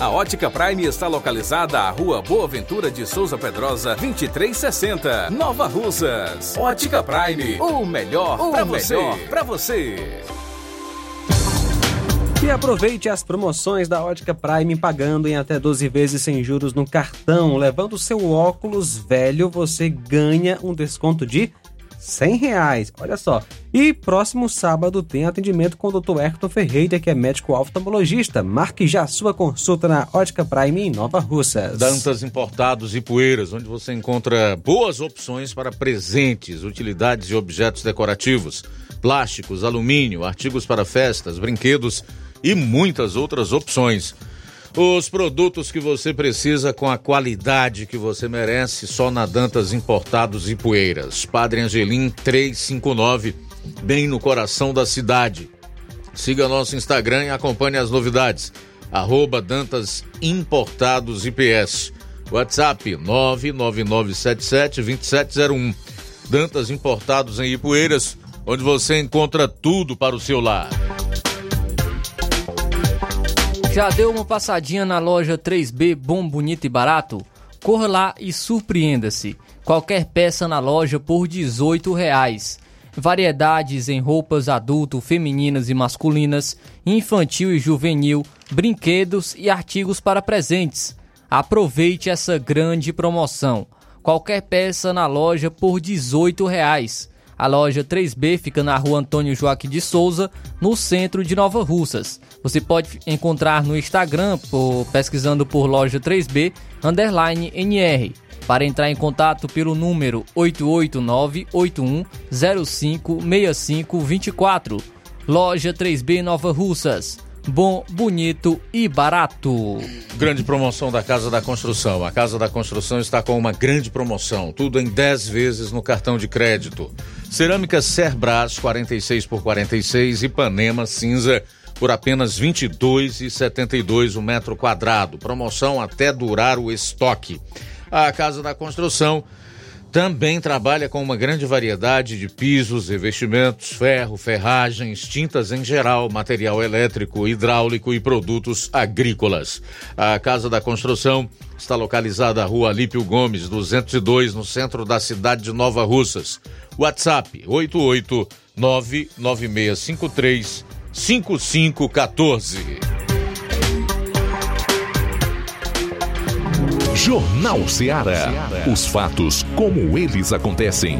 A Ótica Prime está localizada à Rua Boa Ventura de Souza Pedrosa, 2360, Nova Russas. Ótica Prime, o melhor para você. Para você. E aproveite as promoções da Ótica Prime pagando em até 12 vezes sem juros no cartão. Levando seu óculos velho, você ganha um desconto de 100 reais. Olha só. E próximo sábado tem atendimento com o Dr. Hector Ferreira, que é médico oftalmologista. Marque já sua consulta na Ótica Prime em Nova Russas. Dantas Importados e Poeiras, onde você encontra boas opções para presentes, utilidades e objetos decorativos, plásticos, alumínio, artigos para festas, brinquedos e muitas outras opções. Os produtos que você precisa com a qualidade que você merece só na Dantas Importados e Poeiras. Padre Angelim 359, bem no coração da cidade. Siga nosso Instagram e acompanhe as novidades. Arroba Dantas Importados IPS. WhatsApp 999772701. Dantas Importados em Ipueiras, onde você encontra tudo para o seu lar. Já deu uma passadinha na loja 3B Bom, Bonito e Barato? Corra lá e surpreenda-se. Qualquer peça na loja por R$ 18,00. Variedades em roupas adulto, femininas e masculinas, infantil e juvenil, brinquedos e artigos para presentes. Aproveite essa grande promoção. Qualquer peça na loja por R$ 18,00. A loja 3B fica na rua Antônio Joaquim de Souza, no centro de Nova Russas. Você pode encontrar no Instagram por, pesquisando por loja 3B underline NR. Para entrar em contato pelo número 889-8105-6524. Loja 3B Nova Russas. Bom, bonito e barato. Grande promoção da Casa da Construção. A Casa da Construção está com uma grande promoção, tudo em 10 vezes no cartão de crédito. Cerâmica Cerbras 46 por 46 Ipanema cinza por apenas R$ 22,72 o metro quadrado. Promoção até durar o estoque. A Casa da Construção também trabalha com uma grande variedade de pisos, revestimentos, ferro, ferragens, tintas em geral, material elétrico, hidráulico e produtos agrícolas. A Casa da Construção está localizada na Rua Alípio Gomes, 202, no centro da cidade de Nova Russas. WhatsApp 8899653 5514. Jornal Ceará. Os fatos como eles acontecem.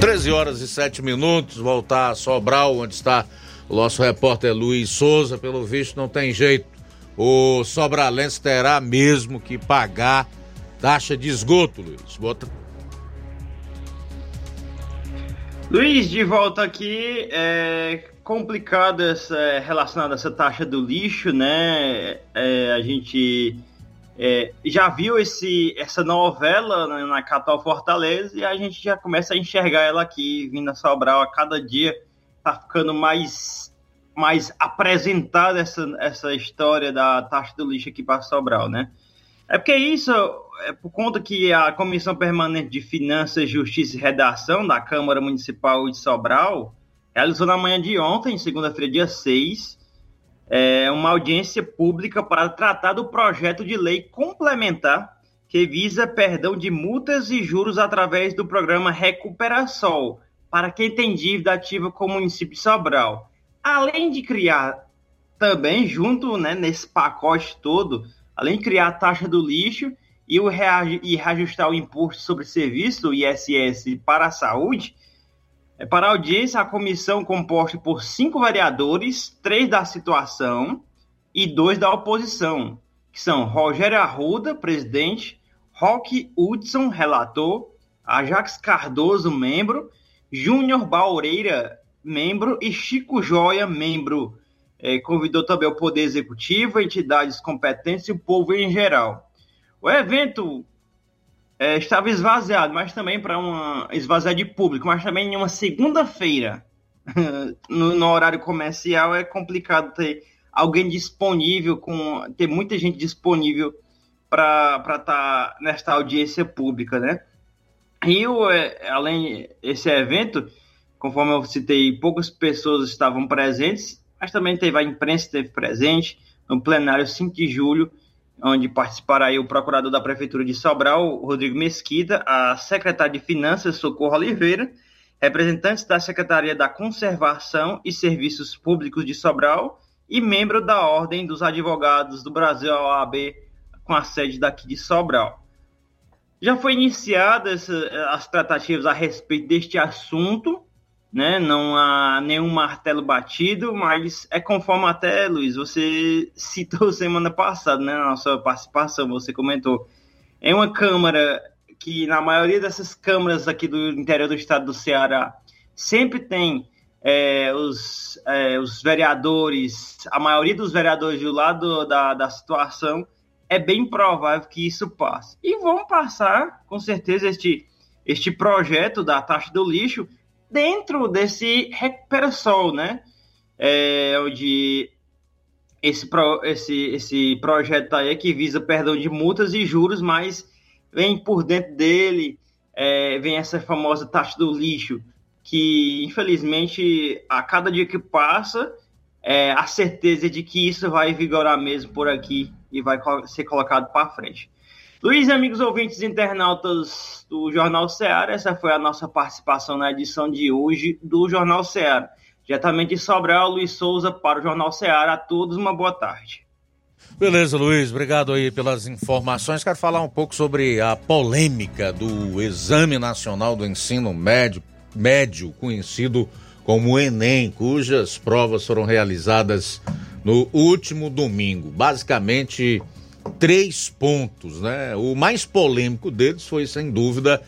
Treze horas e sete minutos, voltar a Sobral, onde está o nosso repórter Luiz Souza. Pelo visto, não tem jeito. O Sobralense terá mesmo que pagar taxa de esgoto, Luiz. Bota... Luiz, de volta aqui, é complicado essa, relacionado a essa taxa do lixo, né? É, a gente é, já viu esse, essa novela né, na capital Fortaleza e a gente já começa a enxergar ela aqui, vindo a Sobral a cada dia, tá ficando mais, mais apresentada essa, essa história da taxa do lixo aqui para Sobral, né? É porque isso é por conta que a Comissão Permanente de Finanças, Justiça e Redação da Câmara Municipal de Sobral realizou na manhã de ontem, segunda-feira, dia 6, é, uma audiência pública para tratar do projeto de lei complementar que visa perdão de multas e juros através do programa Recuperação para quem tem dívida ativa com o município de Sobral. Além de criar também, junto né, nesse pacote todo, além de criar a taxa do lixo e, o e reajustar o imposto sobre serviço, o ISS, para a saúde, é para a audiência a comissão composta por cinco vereadores, três da situação e dois da oposição, que são Rogério Arruda, presidente, Roque Hudson, relator, Ajax Cardoso, membro, Júnior Baureira, membro, e Chico Joia, membro. É, convidou também o Poder Executivo, entidades competentes e o povo em geral. O evento é, estava esvaziado, mas também para uma esvaziar de público, mas também em uma segunda-feira, no, no, horário comercial, é complicado ter alguém disponível, com ter muita gente disponível para estar tá nesta audiência pública, né? E o, é, além esse evento, conforme eu citei, poucas pessoas estavam presentes, mas também teve a imprensa esteve presente no plenário 5 de julho onde participará o procurador da Prefeitura de Sobral, Rodrigo Mesquita, a secretária de Finanças, Socorro Oliveira, representantes da Secretaria da Conservação e Serviços Públicos de Sobral e membro da Ordem dos Advogados do Brasil, a OAB, com a sede daqui de Sobral. Já foi iniciadas as tratativas a respeito deste assunto né? Não há nenhum martelo batido, mas é conforme até, Luiz, você citou semana passada, né? Na nossa participação, você comentou. É uma Câmara que, na maioria dessas câmaras aqui do interior do estado do Ceará, sempre tem é, os, é, os vereadores, a maioria dos vereadores do lado da, da situação, é bem provável que isso passe. E vão passar, com certeza, este, este projeto da taxa do lixo, dentro desse Recuperação, né? É, onde esse, pro, esse, esse projeto aí é que visa perdão de multas e juros, mas vem por dentro dele, é, vem essa famosa taxa do lixo, que infelizmente a cada dia que passa, é, a certeza de que isso vai vigorar mesmo por aqui e vai ser colocado para frente. Luiz, amigos ouvintes internautas do Jornal Ceará, essa foi a nossa participação na edição de hoje do Jornal Ceará. Diretamente de Sobral, Luiz Souza para o Jornal Ceará. A todos uma boa tarde. Beleza, Luiz, obrigado aí pelas informações. Quero falar um pouco sobre a polêmica do Exame Nacional do Ensino Médio, médio conhecido como Enem, cujas provas foram realizadas no último domingo. Basicamente, três pontos, né? O mais polêmico deles foi, sem dúvida,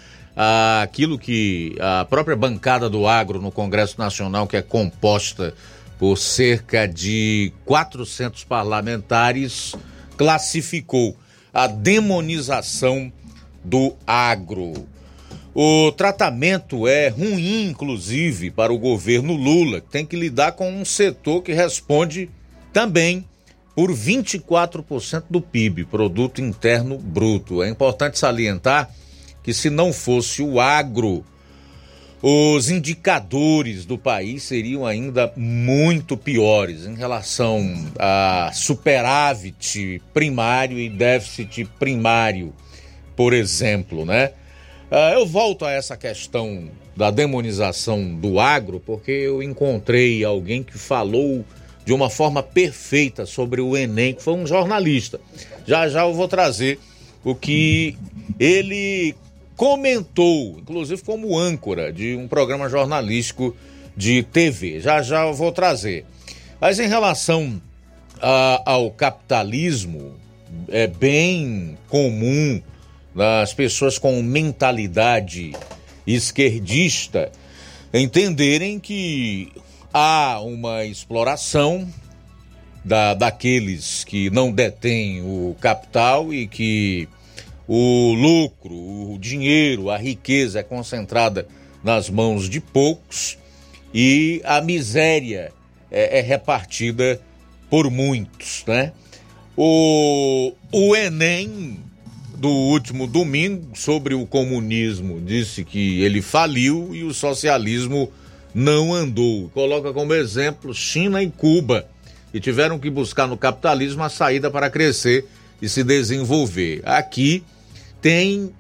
aquilo que a própria bancada do agro no Congresso Nacional, que é composta por cerca de 400 parlamentares, classificou a demonização do agro. O tratamento é ruim, inclusive, para o governo Lula, que tem que lidar com um setor que responde também por 24% do PIB, Produto Interno Bruto. É importante salientar que se não fosse o agro, os indicadores do país seriam ainda muito piores em relação a superávit primário e déficit primário, por exemplo, né? Ah, eu volto a essa questão da demonização do agro porque eu encontrei alguém que falou de uma forma perfeita sobre o Enem, que foi um jornalista. Já já eu vou trazer o que ele comentou, inclusive como âncora de um programa jornalístico de TV. Já já eu vou trazer. Mas em relação a, ao capitalismo, é bem comum das pessoas com mentalidade esquerdista entenderem que há uma exploração da, daqueles que não detêm o capital e que o lucro, o dinheiro, a riqueza é concentrada nas mãos de poucos e a miséria é, é repartida por muitos, né? O, o Enem do último domingo sobre o comunismo disse que ele faliu e o socialismo não andou. Coloca como exemplo China e Cuba, que tiveram que buscar no capitalismo a saída para crescer e se desenvolver. Aqui tem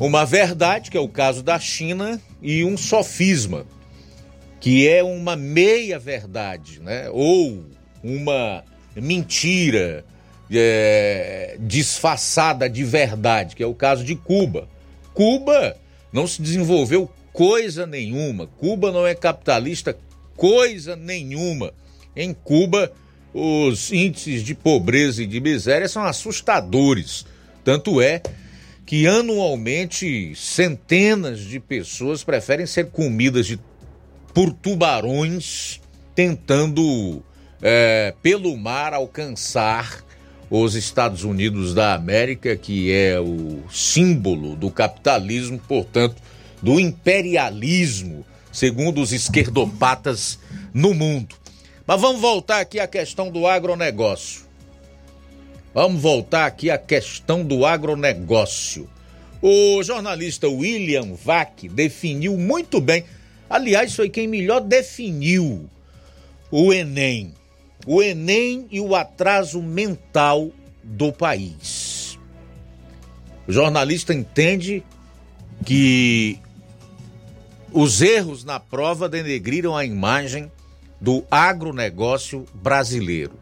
uma verdade, que é o caso da China, e um sofisma, que é uma meia-verdade, né? ou uma mentira é, disfarçada de verdade, que é o caso de Cuba. Cuba não se desenvolveu coisa nenhuma. Cuba não é capitalista coisa nenhuma. Em Cuba, os índices de pobreza e de miséria são assustadores. Tanto é que anualmente centenas de pessoas preferem ser comidas de, por tubarões tentando é, pelo mar alcançar os Estados Unidos da América, que é o símbolo do capitalismo, portanto, do imperialismo, segundo os esquerdopatas no mundo. Mas vamos voltar aqui à questão do agronegócio. Vamos voltar aqui à questão do agronegócio. O jornalista William Vac definiu muito bem, aliás, foi quem melhor definiu o Enem o Enem e o atraso mental do país. O jornalista entende que os erros na prova denegriram a imagem do agronegócio brasileiro.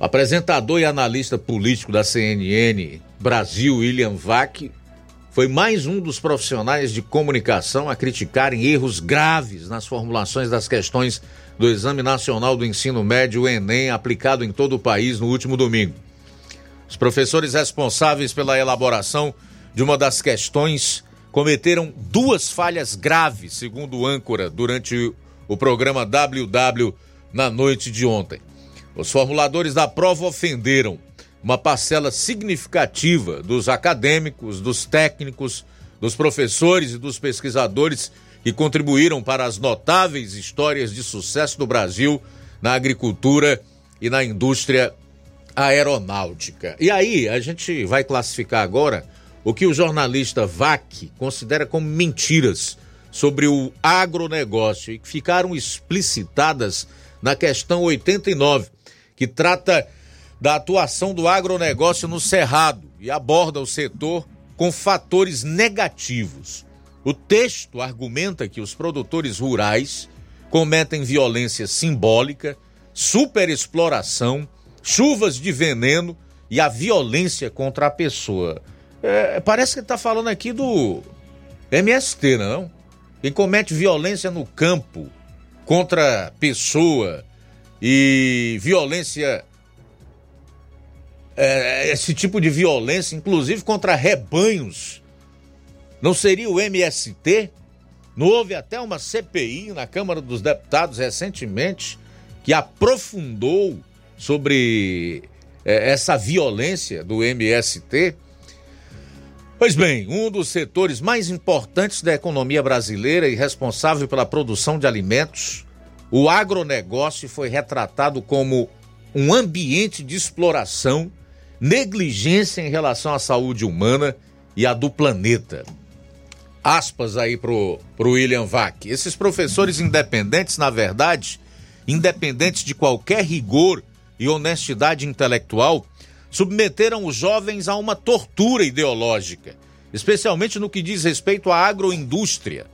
O apresentador e analista político da CNN Brasil, William Vac, foi mais um dos profissionais de comunicação a criticarem erros graves nas formulações das questões do Exame Nacional do Ensino Médio, Enem, aplicado em todo o país no último domingo. Os professores responsáveis pela elaboração de uma das questões cometeram duas falhas graves, segundo o âncora, durante o programa WW na noite de ontem. Os formuladores da prova ofenderam uma parcela significativa dos acadêmicos, dos técnicos, dos professores e dos pesquisadores que contribuíram para as notáveis histórias de sucesso do Brasil na agricultura e na indústria aeronáutica. E aí, a gente vai classificar agora o que o jornalista Vac considera como mentiras sobre o agronegócio e que ficaram explicitadas na questão 89, que trata da atuação do agronegócio no Cerrado e aborda o setor com fatores negativos. O texto argumenta que os produtores rurais cometem violência simbólica, superexploração, chuvas de veneno e a violência contra a pessoa. É, parece que está falando aqui do MST, não? quem comete violência no campo contra pessoa e violência é, esse tipo de violência, inclusive contra rebanhos, não seria o MST? Não houve até uma CPI na Câmara dos Deputados recentemente que aprofundou sobre é, essa violência do MST? Pois bem, um dos setores mais importantes da economia brasileira e responsável pela produção de alimentos, o agronegócio foi retratado como um ambiente de exploração negligência em relação à saúde humana e à do planeta. Aspas aí pro, pro William Vac. Esses professores independentes, na verdade, independentes de qualquer rigor e honestidade intelectual, submeteram os jovens a uma tortura ideológica, especialmente no que diz respeito à agroindústria.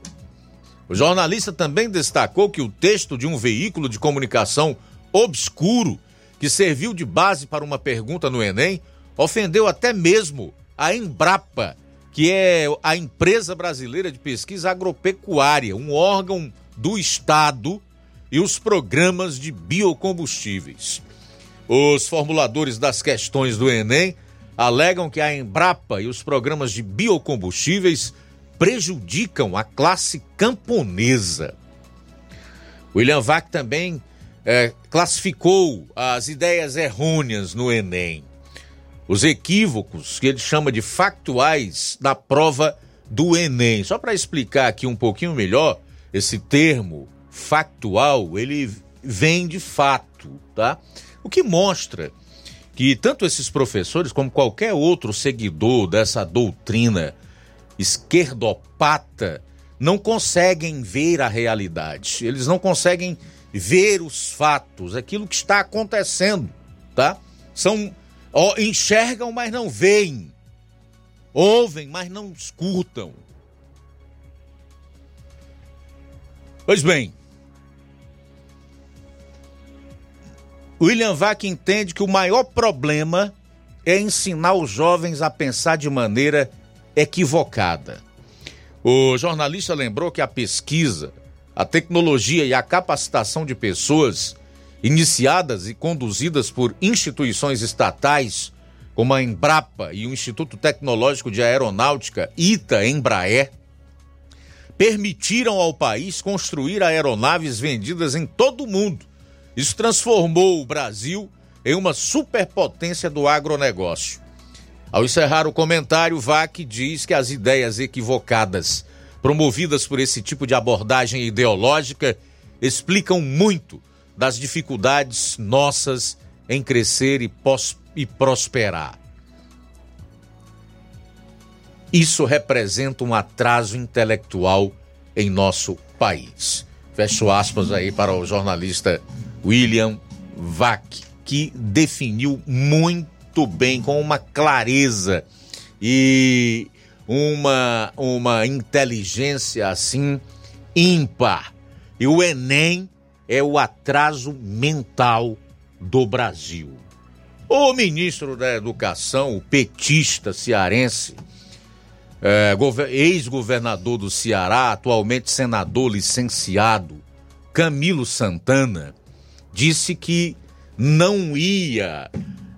O jornalista também destacou que o texto de um veículo de comunicação obscuro que serviu de base para uma pergunta no Enem, ofendeu até mesmo a Embrapa, que é a empresa brasileira de pesquisa agropecuária, um órgão do Estado e os programas de biocombustíveis. Os formuladores das questões do Enem alegam que a Embrapa e os programas de biocombustíveis prejudicam a classe camponesa. William Vac também é, classificou as ideias errôneas no Enem, os equívocos que ele chama de factuais da prova do Enem. Só para explicar aqui um pouquinho melhor, esse termo factual, ele vem de fato, tá? O que mostra que tanto esses professores como qualquer outro seguidor dessa doutrina esquerdopata não conseguem ver a realidade. Eles não conseguem ver os fatos, aquilo que está acontecendo, tá? São ó, enxergam, mas não veem. Ouvem, mas não escutam. Pois bem, William Vac entende que o maior problema é ensinar os jovens a pensar de maneira equivocada. O jornalista lembrou que a pesquisa a tecnologia e a capacitação de pessoas iniciadas e conduzidas por instituições estatais como a Embrapa e o Instituto Tecnológico de Aeronáutica ITA Embraer permitiram ao país construir aeronaves vendidas em todo o mundo. Isso transformou o Brasil em uma superpotência do agronegócio. Ao encerrar o comentário, VAC diz que as ideias equivocadas promovidas por esse tipo de abordagem ideológica explicam muito das dificuldades nossas em crescer e, e prosperar. Isso representa um atraso intelectual em nosso país. Fecho aspas aí para o jornalista William Vac, que definiu muito bem, com uma clareza e uma, uma inteligência assim ímpar. E o Enem é o atraso mental do Brasil. O ministro da Educação, o petista cearense, é, ex-governador do Ceará, atualmente senador licenciado, Camilo Santana, disse que não ia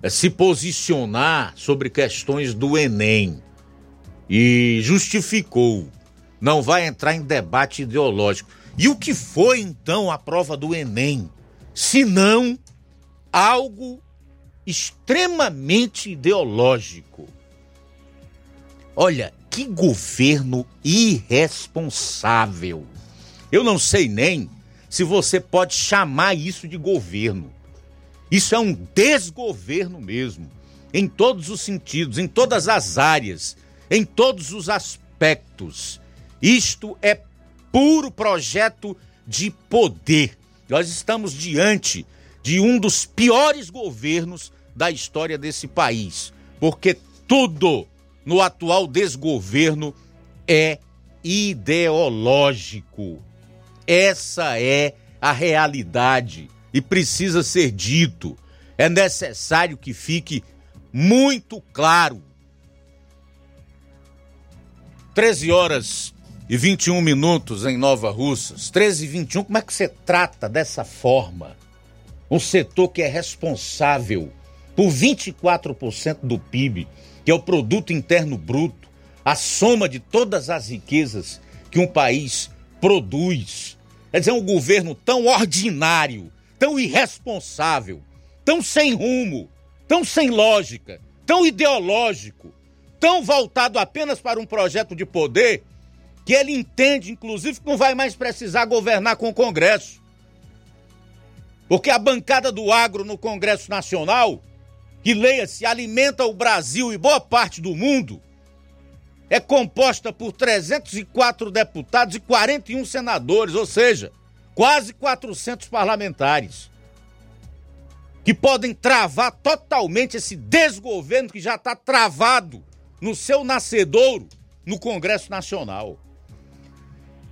é, se posicionar sobre questões do Enem e justificou. Não vai entrar em debate ideológico. E o que foi então a prova do Enem? Se não algo extremamente ideológico. Olha, que governo irresponsável. Eu não sei nem se você pode chamar isso de governo. Isso é um desgoverno mesmo, em todos os sentidos, em todas as áreas em todos os aspectos. Isto é puro projeto de poder. Nós estamos diante de um dos piores governos da história desse país, porque tudo no atual desgoverno é ideológico. Essa é a realidade e precisa ser dito. É necessário que fique muito claro 13 horas e 21 minutos em Nova Russas. 13 e 21, como é que você trata dessa forma um setor que é responsável por 24% do PIB, que é o produto interno bruto, a soma de todas as riquezas que um país produz? Quer dizer, um governo tão ordinário, tão irresponsável, tão sem rumo, tão sem lógica, tão ideológico, tão voltado apenas para um projeto de poder, que ele entende, inclusive, que não vai mais precisar governar com o Congresso. Porque a bancada do agro no Congresso Nacional, que leia-se, alimenta o Brasil e boa parte do mundo, é composta por 304 deputados e 41 senadores, ou seja, quase 400 parlamentares, que podem travar totalmente esse desgoverno que já está travado no seu nascedouro no Congresso Nacional.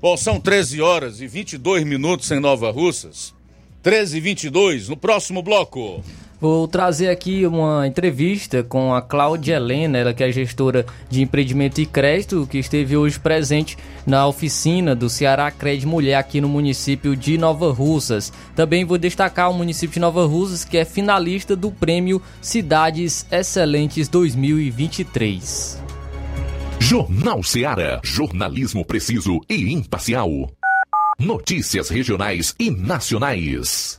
Bom, são 13 horas e 22 minutos em Nova Russas. 13 e 22 no próximo bloco. Vou trazer aqui uma entrevista com a Cláudia Helena, ela que é gestora de empreendimento e crédito, que esteve hoje presente na oficina do Ceará Cred Mulher aqui no município de Nova Russas. Também vou destacar o município de Nova Russas, que é finalista do prêmio Cidades Excelentes 2023. Jornal Ceará, jornalismo preciso e imparcial. Notícias regionais e nacionais.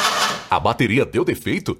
A bateria deu defeito?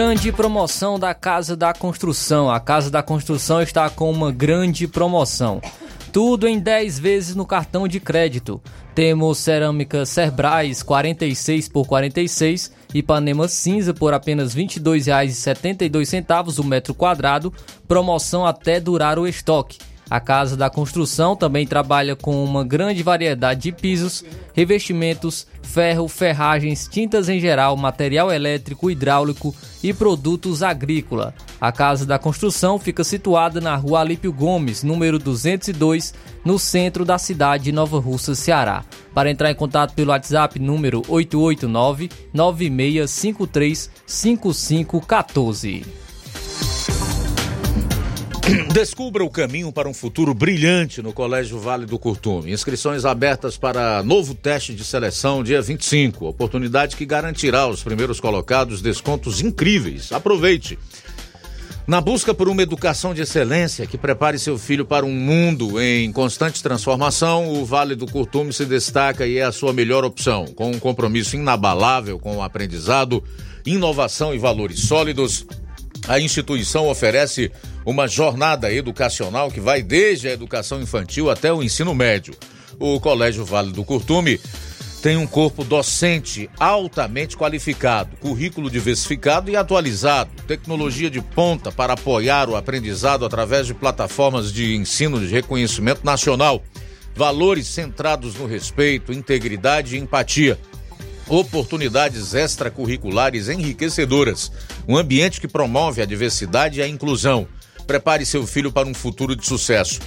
Grande promoção da Casa da Construção. A Casa da Construção está com uma grande promoção. tudo em 10 vezes no cartão de crédito. Temos cerâmica Cerbrais 46 por 46, Ipanema cinza por apenas R$ 22,72 o metro quadrado, promoção até durar o estoque. A Casa da Construção também trabalha com uma grande variedade de pisos, revestimentos, ferro, ferragens, tintas em geral, material elétrico, hidráulico e produtos agrícola. A Casa da Construção fica situada na Rua Alípio Gomes, número 202, no centro da cidade de Nova Russa, Ceará. Para entrar em contato pelo WhatsApp número 889 9653 5514. Descubra o caminho para um futuro brilhante no Colégio Vale do Curtume. Inscrições abertas para novo teste de seleção dia 25. Oportunidade que garantirá aos primeiros colocados descontos incríveis. Aproveite. Na busca por uma educação de excelência que prepare seu filho para um mundo em constante transformação, o Vale do Curtume se destaca e é a sua melhor opção. Com um compromisso inabalável com o aprendizado, inovação e valores sólidos, a instituição oferece uma jornada educacional que vai desde a educação infantil até o ensino médio. O Colégio Vale do Curtume tem um corpo docente altamente qualificado, currículo diversificado e atualizado, tecnologia de ponta para apoiar o aprendizado através de plataformas de ensino de reconhecimento nacional, valores centrados no respeito, integridade e empatia oportunidades extracurriculares enriquecedoras, um ambiente que promove a diversidade e a inclusão. Prepare seu filho para um futuro de sucesso.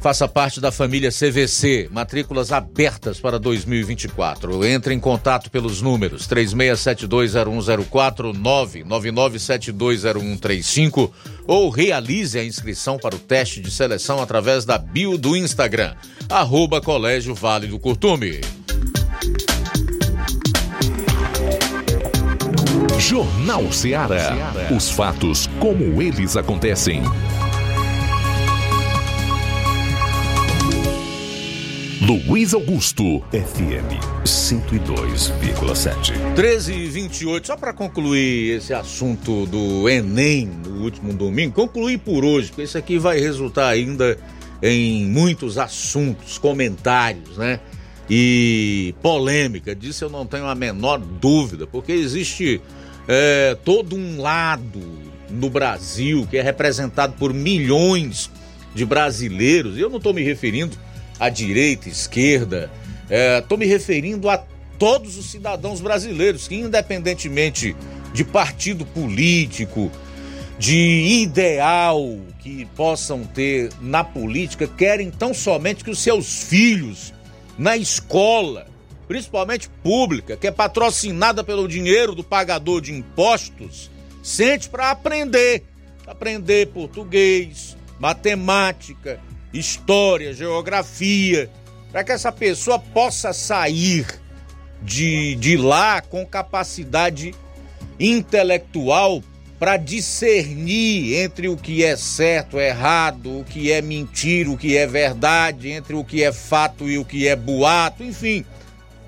Faça parte da família CVC, matrículas abertas para 2024. Entre em contato pelos números 36720104, 999720135 ou realize a inscrição para o teste de seleção através da bio do Instagram, arroba Colégio Vale do Curtume. Jornal Ceará. Os fatos como eles acontecem. Luiz Augusto, FM 102,7. 13 e 28, só para concluir esse assunto do Enem no último domingo, concluir por hoje, porque isso aqui vai resultar ainda em muitos assuntos, comentários, né? E polêmica, disso eu não tenho a menor dúvida, porque existe é, todo um lado no Brasil que é representado por milhões de brasileiros, eu não estou me referindo à direita, esquerda, estou é, me referindo a todos os cidadãos brasileiros que, independentemente de partido político, de ideal que possam ter na política, querem tão somente que os seus filhos na escola, principalmente pública, que é patrocinada pelo dinheiro do pagador de impostos, sente para aprender, aprender português, matemática, história, geografia, para que essa pessoa possa sair de, de lá com capacidade intelectual para discernir entre o que é certo, errado, o que é mentira, o que é verdade, entre o que é fato e o que é boato, enfim,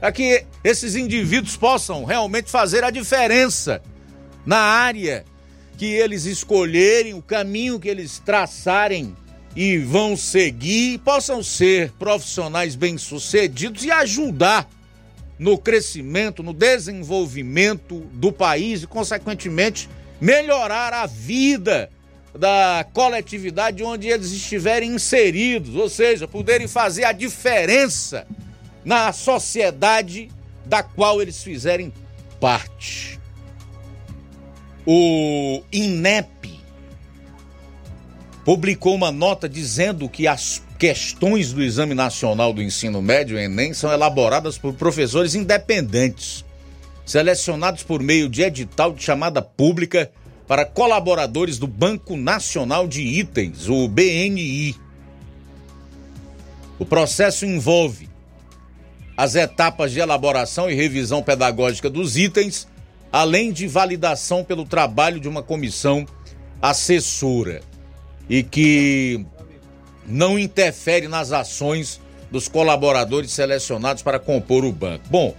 para que esses indivíduos possam realmente fazer a diferença na área que eles escolherem, o caminho que eles traçarem e vão seguir, possam ser profissionais bem-sucedidos e ajudar no crescimento, no desenvolvimento do país e, consequentemente, melhorar a vida da coletividade onde eles estiverem inseridos, ou seja, poderem fazer a diferença na sociedade da qual eles fizerem parte. O INEP publicou uma nota dizendo que as questões do Exame Nacional do Ensino Médio, Enem, são elaboradas por professores independentes selecionados por meio de edital de chamada pública para colaboradores do Banco Nacional de Itens, o BNI. O processo envolve as etapas de elaboração e revisão pedagógica dos itens, além de validação pelo trabalho de uma comissão assessora e que não interfere nas ações dos colaboradores selecionados para compor o banco. Bom,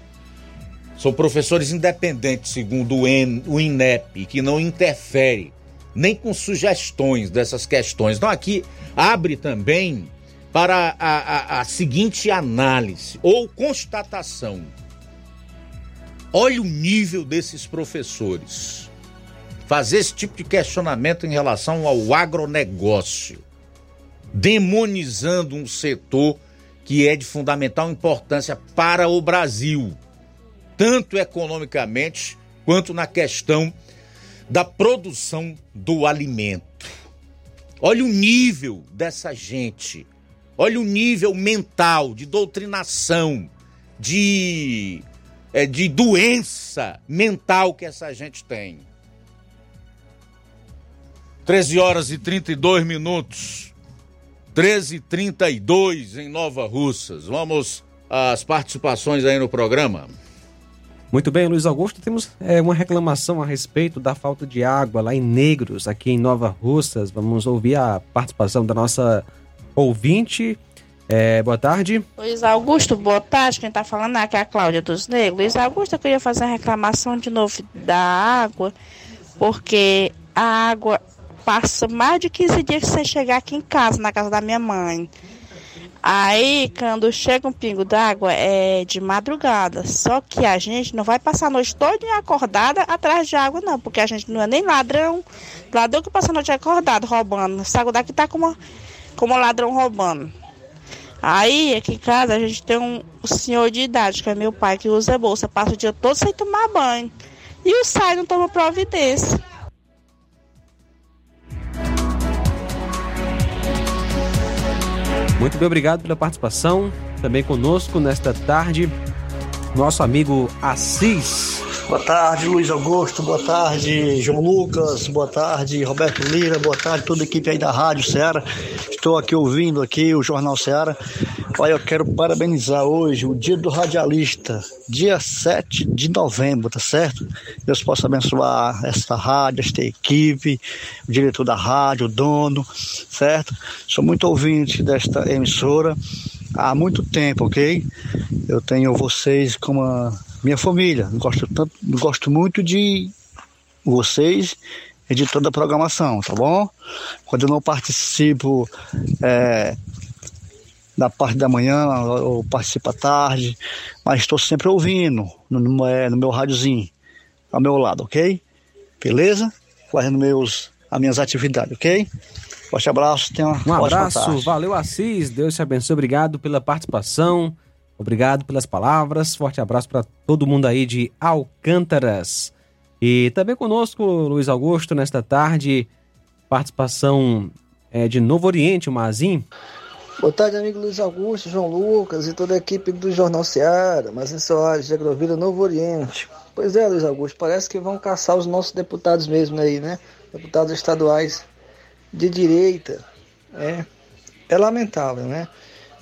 são professores independentes, segundo o INEP, que não interfere nem com sugestões dessas questões. Então aqui abre também para a, a, a seguinte análise ou constatação. Olha o nível desses professores. Fazer esse tipo de questionamento em relação ao agronegócio, demonizando um setor que é de fundamental importância para o Brasil, tanto economicamente quanto na questão da produção do alimento. Olha o nível dessa gente, olha o nível mental de doutrinação, de, é, de doença mental que essa gente tem. 13 horas e 32 minutos. 13 h 32 em Nova Russas. Vamos às participações aí no programa. Muito bem, Luiz Augusto, temos é, uma reclamação a respeito da falta de água lá em Negros, aqui em Nova Russas. Vamos ouvir a participação da nossa ouvinte. É, boa tarde. Luiz Augusto, boa tarde. Quem está falando aqui é a Cláudia dos Negros. Luiz Augusto, eu queria fazer a reclamação de novo da água, porque a água passa mais de 15 dias você chegar aqui em casa, na casa da minha mãe. Aí, quando chega um pingo d'água, é de madrugada. Só que a gente não vai passar a noite toda acordada atrás de água, não. Porque a gente não é nem ladrão. Ladrão que passa a noite acordado, roubando. Essa água daqui tá como, como ladrão roubando. Aí, aqui em casa, a gente tem um senhor de idade, que é meu pai, que usa bolsa. Passa o dia todo sem tomar banho. E o sai não toma providência. Muito bem, obrigado pela participação. Também conosco nesta tarde, nosso amigo Assis. Boa tarde, Luiz Augusto. Boa tarde, João Lucas. Boa tarde, Roberto Lira. Boa tarde, toda a equipe aí da Rádio Ceará. Estou aqui ouvindo aqui o Jornal Ceará. Olha, eu quero parabenizar hoje o Dia do Radialista, dia 7 de novembro, tá certo? Deus possa abençoar esta rádio, esta equipe, o diretor da rádio, o dono, certo? Sou muito ouvinte desta emissora há muito tempo, ok? Eu tenho vocês como a minha família. Gosto, tanto, gosto muito de vocês e de toda a programação, tá bom? Quando eu não participo é, da parte da manhã, ou participo à tarde, mas estou sempre ouvindo no, no, é, meu rádiozinho, ao meu lado, ok? Beleza? Fazendo meus, as minhas atividades, ok? Forte abraço, tenha uma Um abraço, valeu Assis, Deus te abençoe, obrigado pela participação, obrigado pelas palavras, forte abraço para todo mundo aí de Alcântaras. E também conosco, Luiz Augusto, nesta tarde, participação é, de Novo Oriente, o Mazin. Boa tarde, amigo Luiz Augusto, João Lucas e toda a equipe do Jornal Seara, mas em Soares, de Agrovila, Novo Oriente. Pois é, Luiz Augusto, parece que vão caçar os nossos deputados mesmo aí, né? Deputados estaduais de direita. É, é lamentável, né?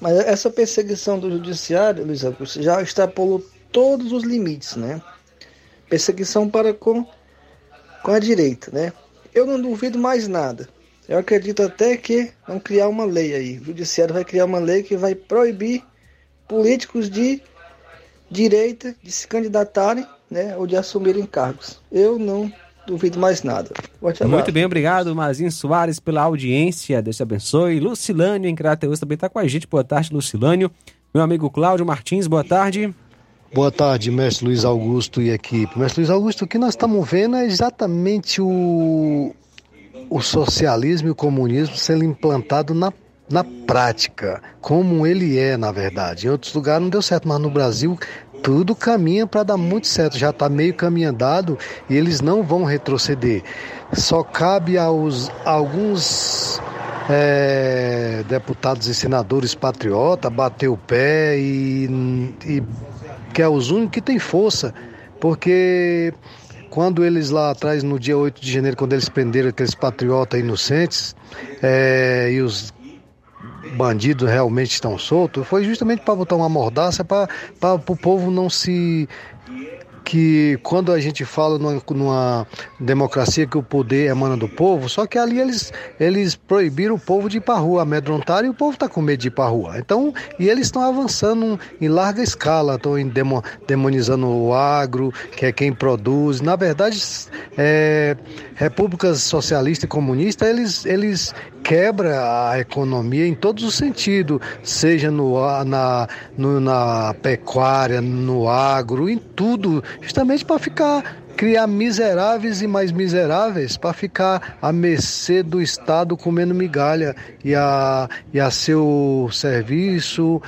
Mas essa perseguição do judiciário, Luiz Augusto, já extrapolou todos os limites, né? Perseguição para com, com a direita, né? Eu não duvido mais nada. Eu acredito até que vão criar uma lei aí. O judiciário vai criar uma lei que vai proibir políticos de direita de se candidatarem, né, ou de assumirem cargos. Eu não duvido mais nada. Muito bem, obrigado, Mazinho Soares, pela audiência. Deus te abençoe. Lucilânio, em Crateus, também está com a gente. Boa tarde, Lucilânio. Meu amigo Cláudio Martins, boa tarde. Boa tarde, mestre Luiz Augusto e equipe. Mestre Luiz Augusto, o que nós estamos vendo é exatamente o, o socialismo e o comunismo sendo implantado na, na prática, como ele é, na verdade. Em outros lugares não deu certo, mas no Brasil tudo caminha para dar muito certo. Já está meio caminho andado e eles não vão retroceder. Só cabe aos alguns é, deputados e senadores patriotas bater o pé e, e que é os únicos que têm força, porque quando eles lá atrás, no dia 8 de janeiro, quando eles prenderam aqueles patriotas inocentes é, e os bandidos realmente estão soltos, foi justamente para botar uma mordaça para o povo não se que quando a gente fala numa, numa, democracia que o poder emana do povo, só que ali eles, eles proibiram o povo de ir para a rua, amedrontaram e o povo está com medo de ir para a rua. Então, e eles estão avançando em larga escala, estão demo, demonizando o agro, que é quem produz. Na verdade, é, repúblicas socialistas e comunistas, eles, eles quebra a economia em todos os sentidos, seja no, na, no, na pecuária, no agro, em tudo, justamente para ficar criar miseráveis e mais miseráveis para ficar à mercê do Estado comendo migalha e a, e a seu serviço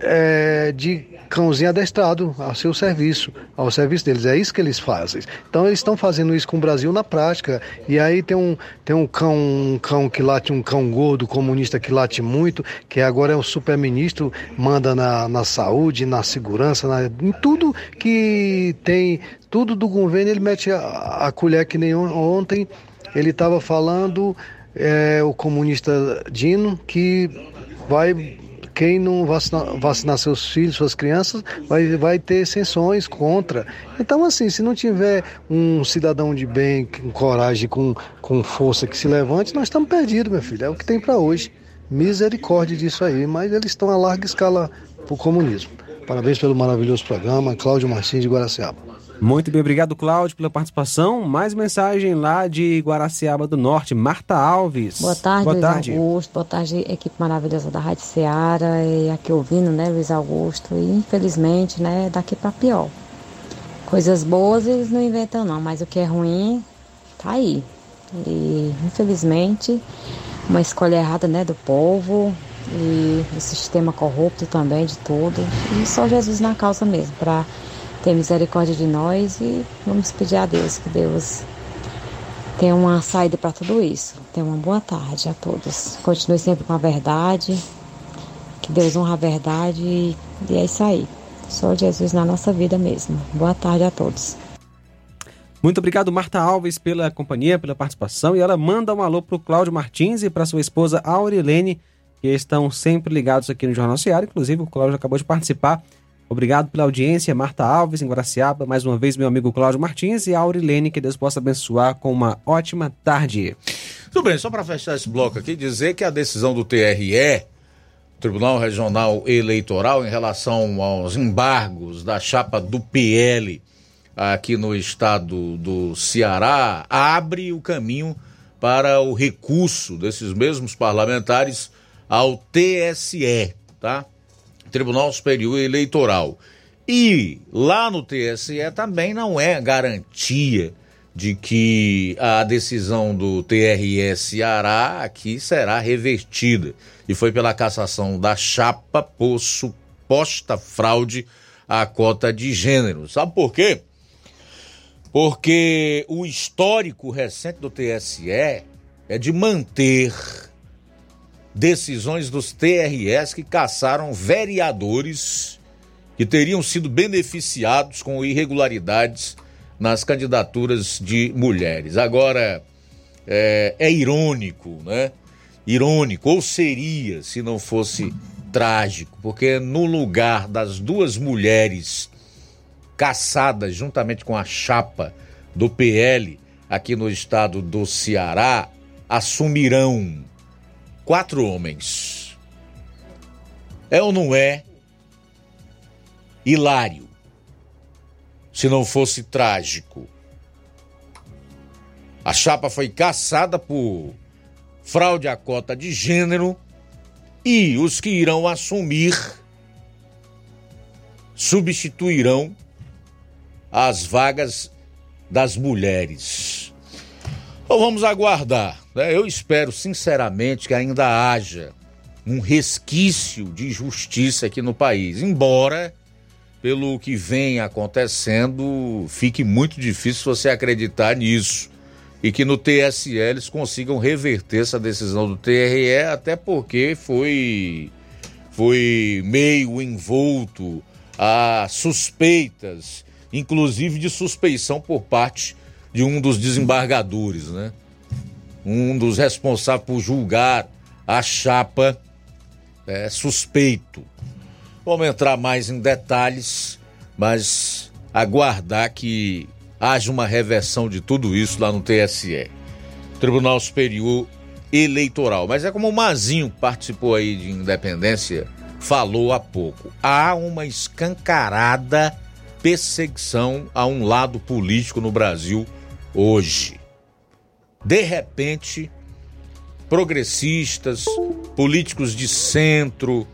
é, de cãozinho adestrado ao seu serviço, ao serviço deles. É isso que eles fazem. Então eles estão fazendo isso com o Brasil na prática. E aí tem um, tem um cão, um cão que late, um cão gordo, comunista que late muito, que agora é o super-ministro, manda na, na saúde, na segurança, na, em tudo que tem, tudo do governo, ele mete a, a colher que nem ontem. Ele estava falando, é, o comunista Dino, que vai quem não vacinar, vacinar seus filhos, suas crianças, vai, vai ter sanções contra. Então, assim, se não tiver um cidadão de bem, com coragem, com, com força que se levante, nós estamos perdidos, meu filho. É o que tem para hoje. Misericórdia disso aí, mas eles estão a larga escala para o comunismo. Parabéns pelo maravilhoso programa. Cláudio Martins de Guaraciaba. Muito bem, obrigado, Cláudio, pela participação. Mais mensagem lá de Guaraciaba do Norte, Marta Alves. Boa tarde, Boa Luiz tarde. Augusto. Boa tarde, equipe maravilhosa da Rádio Seara. E aqui ouvindo, né, Luiz Augusto. E infelizmente, né, daqui para pior. Coisas boas eles não inventam, não, mas o que é ruim tá aí. E infelizmente, uma escolha errada, né, do povo e do sistema corrupto também, de tudo. E só Jesus na causa mesmo, para ter misericórdia de nós e vamos pedir a Deus que Deus tenha uma saída para tudo isso. Tenha uma boa tarde a todos. Continue sempre com a verdade, que Deus honra a verdade e, e é isso aí. Só Jesus na nossa vida mesmo. Boa tarde a todos. Muito obrigado, Marta Alves, pela companhia, pela participação. E ela manda um alô para o Cláudio Martins e para sua esposa Aurilene, que estão sempre ligados aqui no Jornal Seara. Inclusive, o Cláudio acabou de participar Obrigado pela audiência, Marta Alves, em Guaraciaba. Mais uma vez, meu amigo Cláudio Martins e Aurilene, que Deus possa abençoar com uma ótima tarde. Tudo bem, só para fechar esse bloco aqui, dizer que a decisão do TRE, Tribunal Regional Eleitoral, em relação aos embargos da chapa do PL aqui no estado do Ceará, abre o caminho para o recurso desses mesmos parlamentares ao TSE, tá? Tribunal Superior Eleitoral. E lá no TSE também não é garantia de que a decisão do TRE Ceará aqui será revertida. E foi pela cassação da chapa por suposta fraude à cota de gênero. Sabe por quê? Porque o histórico recente do TSE é de manter decisões dos TRS que caçaram vereadores que teriam sido beneficiados com irregularidades nas candidaturas de mulheres. Agora, é, é irônico, né? Irônico, ou seria se não fosse trágico, porque no lugar das duas mulheres caçadas juntamente com a chapa do PL aqui no estado do Ceará, assumirão quatro homens. É ou não é hilário? Se não fosse trágico. A chapa foi caçada por fraude à cota de gênero e os que irão assumir substituirão as vagas das mulheres. Então vamos aguardar. Né? Eu espero sinceramente que ainda haja um resquício de justiça aqui no país, embora pelo que vem acontecendo fique muito difícil você acreditar nisso e que no TSE eles consigam reverter essa decisão do TRE, até porque foi foi meio envolto a suspeitas, inclusive de suspeição por parte de um dos desembargadores, né? um dos responsáveis por julgar a chapa é, suspeito. Vamos entrar mais em detalhes, mas aguardar que haja uma reversão de tudo isso lá no TSE, Tribunal Superior Eleitoral. Mas é como o Mazinho participou aí de independência falou há pouco. Há uma escancarada perseguição a um lado político no Brasil hoje de repente, progressistas, políticos de centro,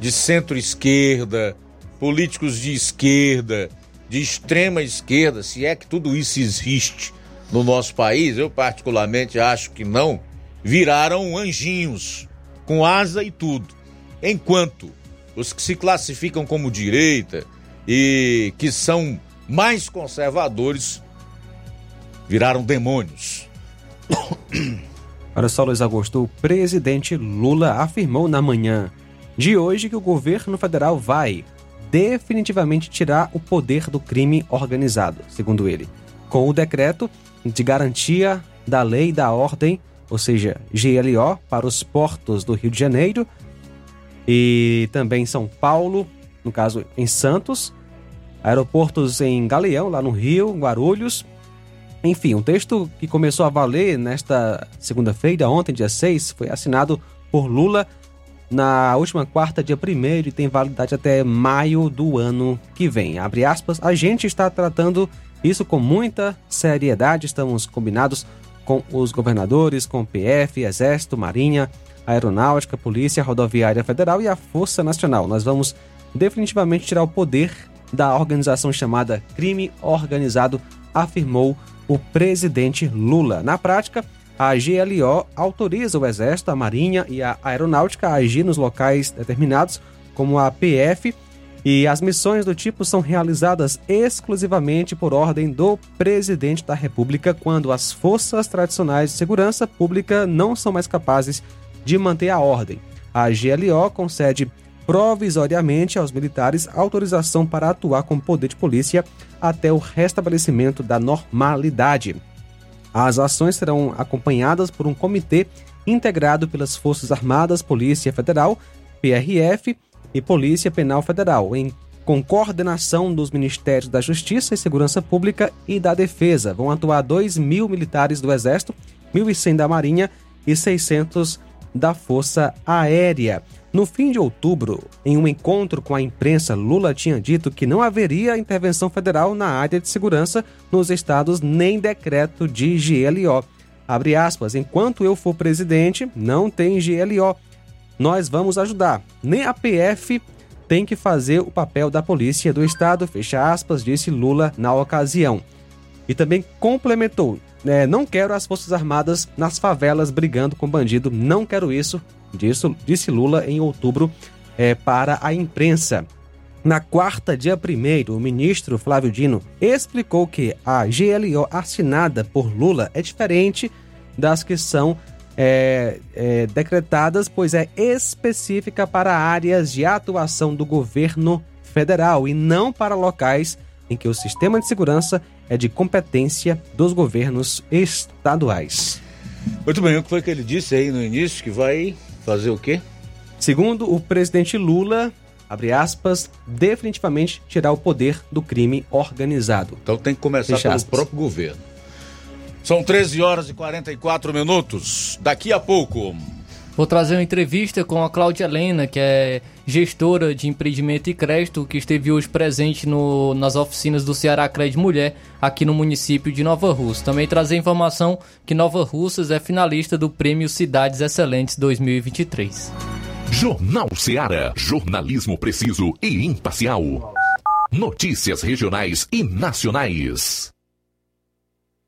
de centro-esquerda, políticos de esquerda, de extrema esquerda, se é que tudo isso existe no nosso país, eu particularmente acho que não, viraram anjinhos, com asa e tudo. Enquanto os que se classificam como direita e que são mais conservadores viraram demônios. Olha só, Luiz Augusto, o presidente Lula afirmou na manhã de hoje que o governo federal vai definitivamente tirar o poder do crime organizado, segundo ele, com o decreto de garantia da lei da ordem, ou seja, GLO, para os portos do Rio de Janeiro e também São Paulo, no caso em Santos, aeroportos em Galeão, lá no Rio, Guarulhos. Enfim, um texto que começou a valer nesta segunda-feira, ontem, dia 6, foi assinado por Lula na última quarta, dia 1 e tem validade até maio do ano que vem. Abre aspas, a gente está tratando isso com muita seriedade, estamos combinados com os governadores, com o PF, Exército, Marinha, Aeronáutica, Polícia Rodoviária Federal e a Força Nacional. Nós vamos definitivamente tirar o poder da organização chamada crime organizado, afirmou o presidente Lula. Na prática, a GLO autoriza o Exército, a Marinha e a Aeronáutica a agir nos locais determinados, como a PF, e as missões do tipo são realizadas exclusivamente por ordem do presidente da República quando as forças tradicionais de segurança pública não são mais capazes de manter a ordem. A GLO concede provisoriamente aos militares autorização para atuar com poder de polícia até o restabelecimento da normalidade. As ações serão acompanhadas por um comitê integrado pelas Forças Armadas, Polícia Federal, PRF e Polícia Penal Federal, em com coordenação dos Ministérios da Justiça e Segurança Pública e da Defesa. Vão atuar 2 mil militares do Exército, 1.100 da Marinha e 600 da Força Aérea. No fim de outubro, em um encontro com a imprensa, Lula tinha dito que não haveria intervenção federal na área de segurança nos estados nem decreto de GLO. Abre aspas, enquanto eu for presidente, não tem GLO. Nós vamos ajudar. Nem a PF tem que fazer o papel da polícia do estado, fecha aspas, disse Lula na ocasião. E também complementou: é, não quero as Forças Armadas nas favelas brigando com bandido, não quero isso, disse, disse Lula em outubro é, para a imprensa. Na quarta, dia 1, o ministro Flávio Dino explicou que a GLO assinada por Lula é diferente das que são é, é, decretadas, pois é específica para áreas de atuação do governo federal e não para locais em que o sistema de segurança é de competência dos governos estaduais. Muito bem, o que foi que ele disse aí no início? Que vai fazer o quê? Segundo o presidente Lula, abre aspas, definitivamente tirar o poder do crime organizado. Então tem que começar Fecha pelo aspas. próprio governo. São 13 horas e 44 minutos. Daqui a pouco. Vou trazer uma entrevista com a Cláudia Helena, que é gestora de empreendimento e crédito, que esteve hoje presente no, nas oficinas do Ceará Crédito Mulher, aqui no município de Nova Russa. Também trazer informação que Nova Russas é finalista do Prêmio Cidades Excelentes 2023. Jornal Ceará, jornalismo preciso e imparcial. Notícias regionais e nacionais.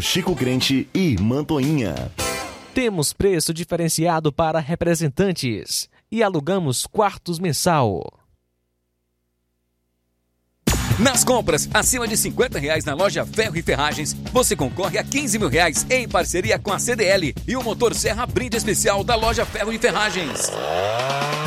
Chico Crente e Mantoinha. Temos preço diferenciado para representantes e alugamos quartos mensal. Nas compras acima de 50 reais na loja Ferro e Ferragens, você concorre a 15 mil reais em parceria com a CDL e o motor Serra Brinde Especial da loja Ferro e Ferragens.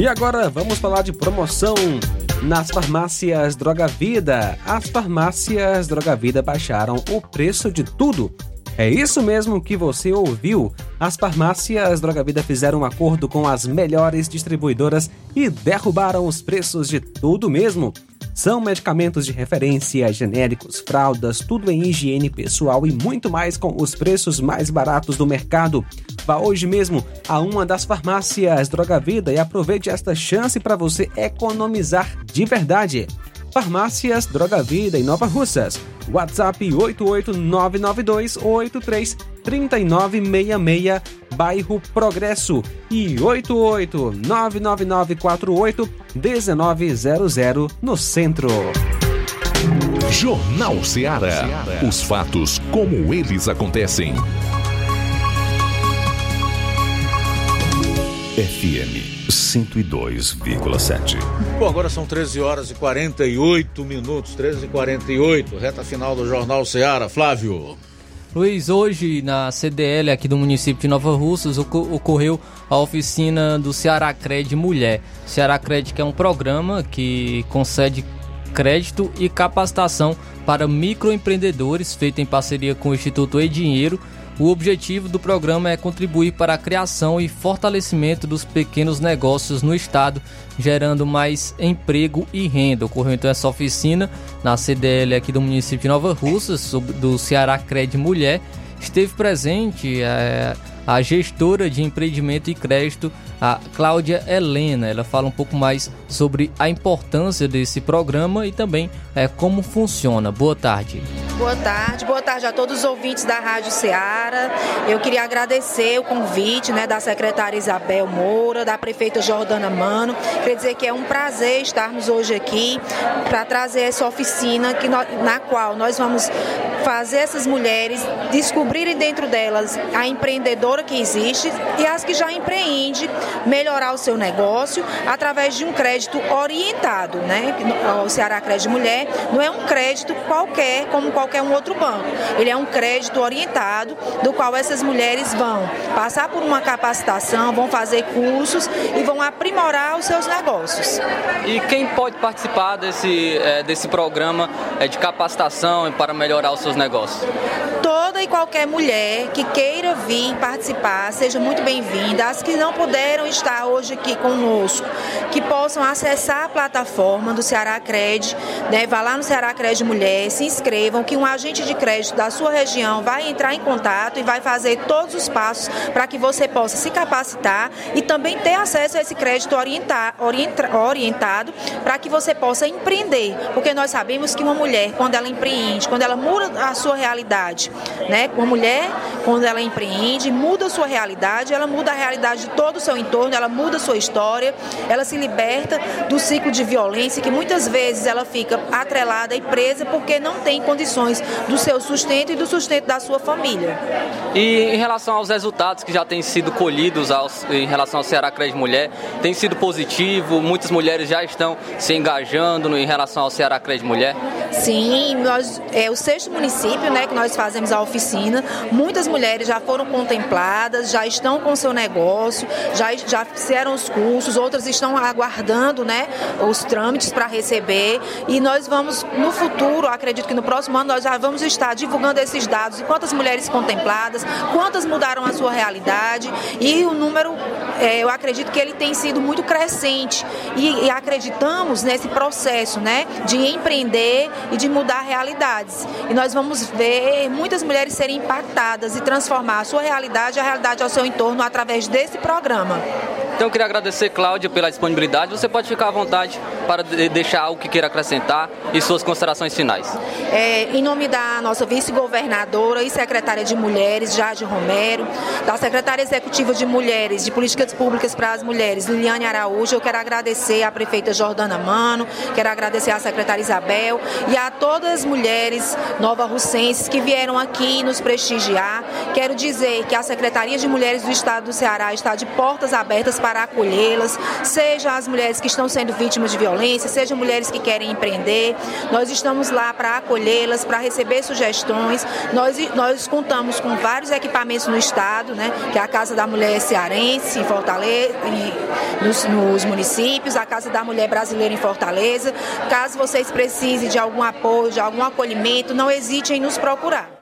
E agora vamos falar de promoção nas farmácias Droga Vida. As farmácias Droga Vida baixaram o preço de tudo. É isso mesmo que você ouviu. As farmácias Droga Vida fizeram um acordo com as melhores distribuidoras e derrubaram os preços de tudo mesmo. São medicamentos de referência, genéricos, fraldas, tudo em higiene pessoal e muito mais com os preços mais baratos do mercado. Vá hoje mesmo a uma das farmácias Droga Vida e aproveite esta chance para você economizar de verdade. Farmácias Droga Vida em Nova Russas. WhatsApp 88992833966, bairro Progresso e 88999481900 no centro. Jornal Ceará. Os fatos como eles acontecem. FM 102,7. Bom, agora são 13 horas e 48 minutos, 13 e 48, reta final do Jornal Ceará. Flávio. Luiz, hoje na CDL aqui do município de Nova Russas ocorreu a oficina do Ceará Cred Mulher. Ceará Cred que é um programa que concede crédito e capacitação para microempreendedores, feito em parceria com o Instituto E Dinheiro o objetivo do programa é contribuir para a criação e fortalecimento dos pequenos negócios no estado, gerando mais emprego e renda. Ocorreu então essa oficina na CDL aqui do município de Nova Russas, do Ceará Cred Mulher. Esteve presente é, a gestora de empreendimento e crédito, a Cláudia Helena. Ela fala um pouco mais sobre a importância desse programa e também é, como funciona. Boa tarde. Boa tarde, boa tarde a todos os ouvintes da Rádio Ceará. Eu queria agradecer o convite né, da secretária Isabel Moura, da prefeita Jordana Mano. Quer dizer que é um prazer estarmos hoje aqui para trazer essa oficina que nós, na qual nós vamos fazer essas mulheres descobrirem dentro delas a empreendedora que existe e as que já empreende melhorar o seu negócio através de um crédito orientado, né? O Ceará Crédito Mulher não é um crédito qualquer como qualquer um outro banco. Ele é um crédito orientado, do qual essas mulheres vão passar por uma capacitação, vão fazer cursos e vão aprimorar os seus negócios. E quem pode participar desse, é, desse programa é, de capacitação para melhorar os seus negócios? Toda e qualquer mulher que queira vir participar, seja muito bem-vinda. As que não puderam estar hoje aqui conosco, que possam acessar a plataforma do Ceará Cred, né? vá lá no Ceará Cred Mulher, se inscrevam, que um agente de crédito da sua região vai entrar em contato e vai fazer todos os passos para que você possa se capacitar e também ter acesso a esse crédito orienta, orienta, orientado para que você possa empreender. Porque nós sabemos que uma mulher, quando ela empreende, quando ela muda a sua realidade né? Uma mulher, quando ela empreende, muda a sua realidade, ela muda a realidade de todo o seu entorno, ela muda a sua história, ela se liberta do ciclo de violência que muitas vezes ela fica atrelada e presa porque não tem condições do seu sustento e do sustento da sua família. E em relação aos resultados que já têm sido colhidos aos, em relação ao Ceará Crédito Mulher, tem sido positivo? Muitas mulheres já estão se engajando no, em relação ao Ceará Crédito Mulher? Sim, nós, é o sexto município né, que nós fazemos a oficina. Muitas mulheres já foram contempladas, já estão com seu negócio, já, já fizeram os cursos, outras estão aguardando né, os trâmites para receber. E nós vamos, no futuro, acredito que no próximo ano, nós já vamos estar divulgando esses dados quantas mulheres contempladas, quantas mudaram a sua realidade e o número, é, eu acredito que ele tem sido muito crescente e, e acreditamos nesse processo né, de empreender e de mudar realidades. E nós vamos ver muitas mulheres serem impactadas e transformar a sua realidade e a realidade ao seu entorno através desse programa. Então eu queria agradecer, Cláudia, pela disponibilidade. Você pode ficar à vontade para deixar algo que queira acrescentar e suas considerações finais. É, em nome da nossa vice-governadora e secretária de Mulheres, Jade Romero, da secretária executiva de Mulheres, de Políticas Públicas para as Mulheres, Liliane Araújo, eu quero agradecer à prefeita Jordana Mano, quero agradecer à secretária Isabel e a todas as mulheres nova-russenses que vieram aqui nos prestigiar. Quero dizer que a Secretaria de Mulheres do Estado do Ceará está de portas abertas para para acolhê-las, seja as mulheres que estão sendo vítimas de violência, seja mulheres que querem empreender. Nós estamos lá para acolhê-las, para receber sugestões. Nós, nós contamos com vários equipamentos no estado, né, que é a Casa da Mulher Cearense, em Fortaleza, em, nos, nos municípios, a Casa da Mulher Brasileira em Fortaleza. Caso vocês precisem de algum apoio, de algum acolhimento, não hesitem em nos procurar.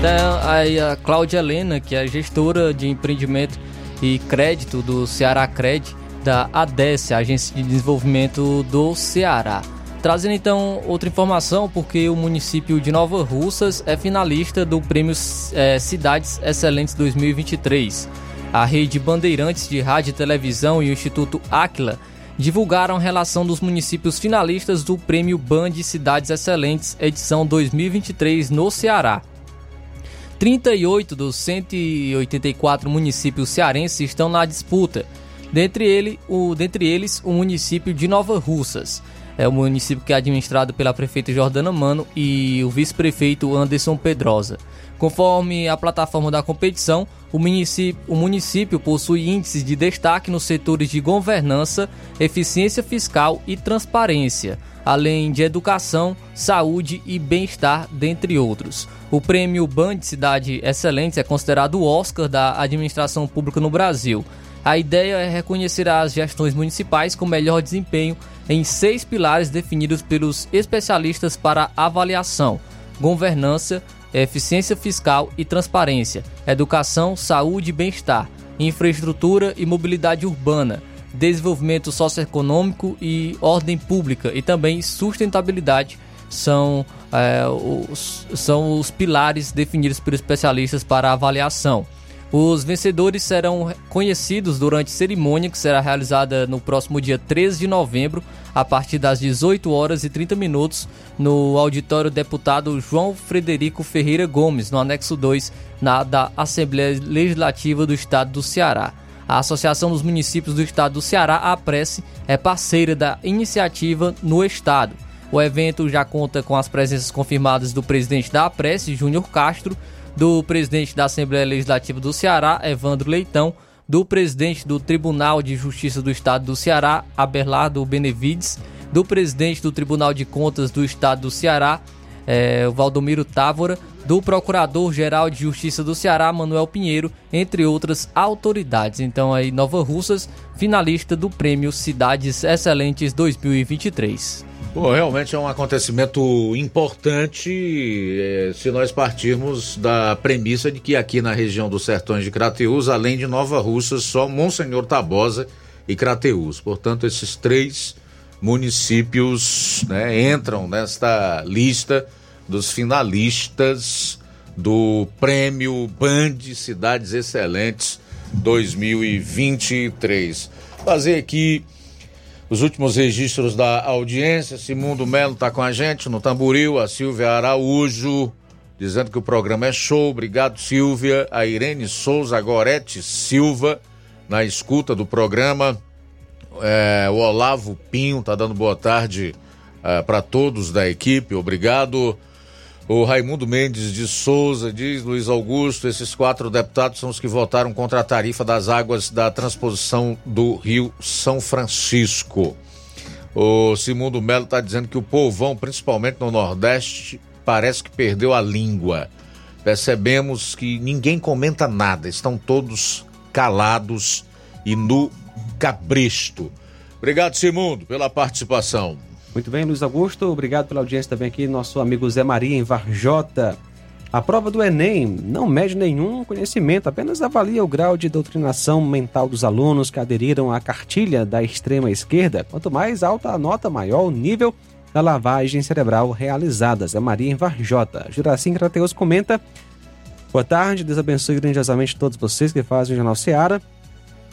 Então, aí a Cláudia Helena, que é gestora de empreendimento e crédito do Ceará Cred da ADES, a Agência de Desenvolvimento do Ceará. Trazendo então outra informação, porque o município de Nova Russas é finalista do Prêmio é, Cidades Excelentes 2023. A rede Bandeirantes de Rádio e Televisão e o Instituto Aquila divulgaram a relação dos municípios finalistas do Prêmio Band Cidades Excelentes edição 2023 no Ceará. 38 dos 184 municípios cearenses estão na disputa. Dentre, ele, o, dentre eles, o município de Nova Russas. É o município que é administrado pela prefeita Jordana Mano e o vice-prefeito Anderson Pedrosa. Conforme a plataforma da competição, o município, o município possui índices de destaque nos setores de governança, eficiência fiscal e transparência além de educação, saúde e bem-estar, dentre outros. O prêmio Band Cidade Excelente é considerado o Oscar da administração pública no Brasil. A ideia é reconhecer as gestões municipais com melhor desempenho em seis pilares definidos pelos especialistas para avaliação: governança, eficiência fiscal e transparência, educação, saúde e bem-estar, infraestrutura e mobilidade urbana, desenvolvimento socioeconômico e ordem pública e também sustentabilidade são, é, os, são os pilares definidos pelos especialistas para avaliação. Os vencedores serão conhecidos durante cerimônia que será realizada no próximo dia 13 de novembro, a partir das 18 horas e 30 minutos, no auditório deputado João Frederico Ferreira Gomes, no anexo 2 na, da Assembleia Legislativa do Estado do Ceará. A Associação dos Municípios do Estado do Ceará, a Prece, é parceira da iniciativa no Estado. O evento já conta com as presenças confirmadas do presidente da Apresse, Júnior Castro, do presidente da Assembleia Legislativa do Ceará, Evandro Leitão, do presidente do Tribunal de Justiça do Estado do Ceará, Abelardo Benevides, do presidente do Tribunal de Contas do Estado do Ceará, é, Valdomiro Távora, do Procurador-Geral de Justiça do Ceará, Manuel Pinheiro, entre outras autoridades. Então aí Nova Russas, finalista do Prêmio Cidades Excelentes 2023. Bom, realmente é um acontecimento importante eh, se nós partirmos da premissa de que aqui na região dos Sertões de Crateús, além de Nova Russas, só Monsenhor Tabosa e Crateús. Portanto, esses três municípios né, entram nesta lista dos finalistas do Prêmio Band Cidades Excelentes 2023. Fazer aqui os últimos registros da audiência. Simundo Melo está com a gente no Tamboril, a Silvia Araújo dizendo que o programa é show. Obrigado, Silvia. A Irene Souza Gorete Silva, na escuta do programa. É, o Olavo Pinho tá dando boa tarde é, para todos da equipe. Obrigado. O Raimundo Mendes de Souza diz, Luiz Augusto, esses quatro deputados são os que votaram contra a tarifa das águas da transposição do Rio São Francisco. O Simundo Melo está dizendo que o povão, principalmente no Nordeste, parece que perdeu a língua. Percebemos que ninguém comenta nada, estão todos calados e no cabresto. Obrigado, Simundo, pela participação. Muito bem, Luiz Augusto, obrigado pela audiência também aqui, nosso amigo Zé Maria em Varjota. A prova do Enem não mede nenhum conhecimento, apenas avalia o grau de doutrinação mental dos alunos que aderiram à cartilha da extrema esquerda. Quanto mais alta a nota, maior o nível da lavagem cerebral realizada. Zé Maria em Varjota. Juracim Crateus comenta. Boa tarde, Deus abençoe grandiosamente todos vocês que fazem o Jornal Seara.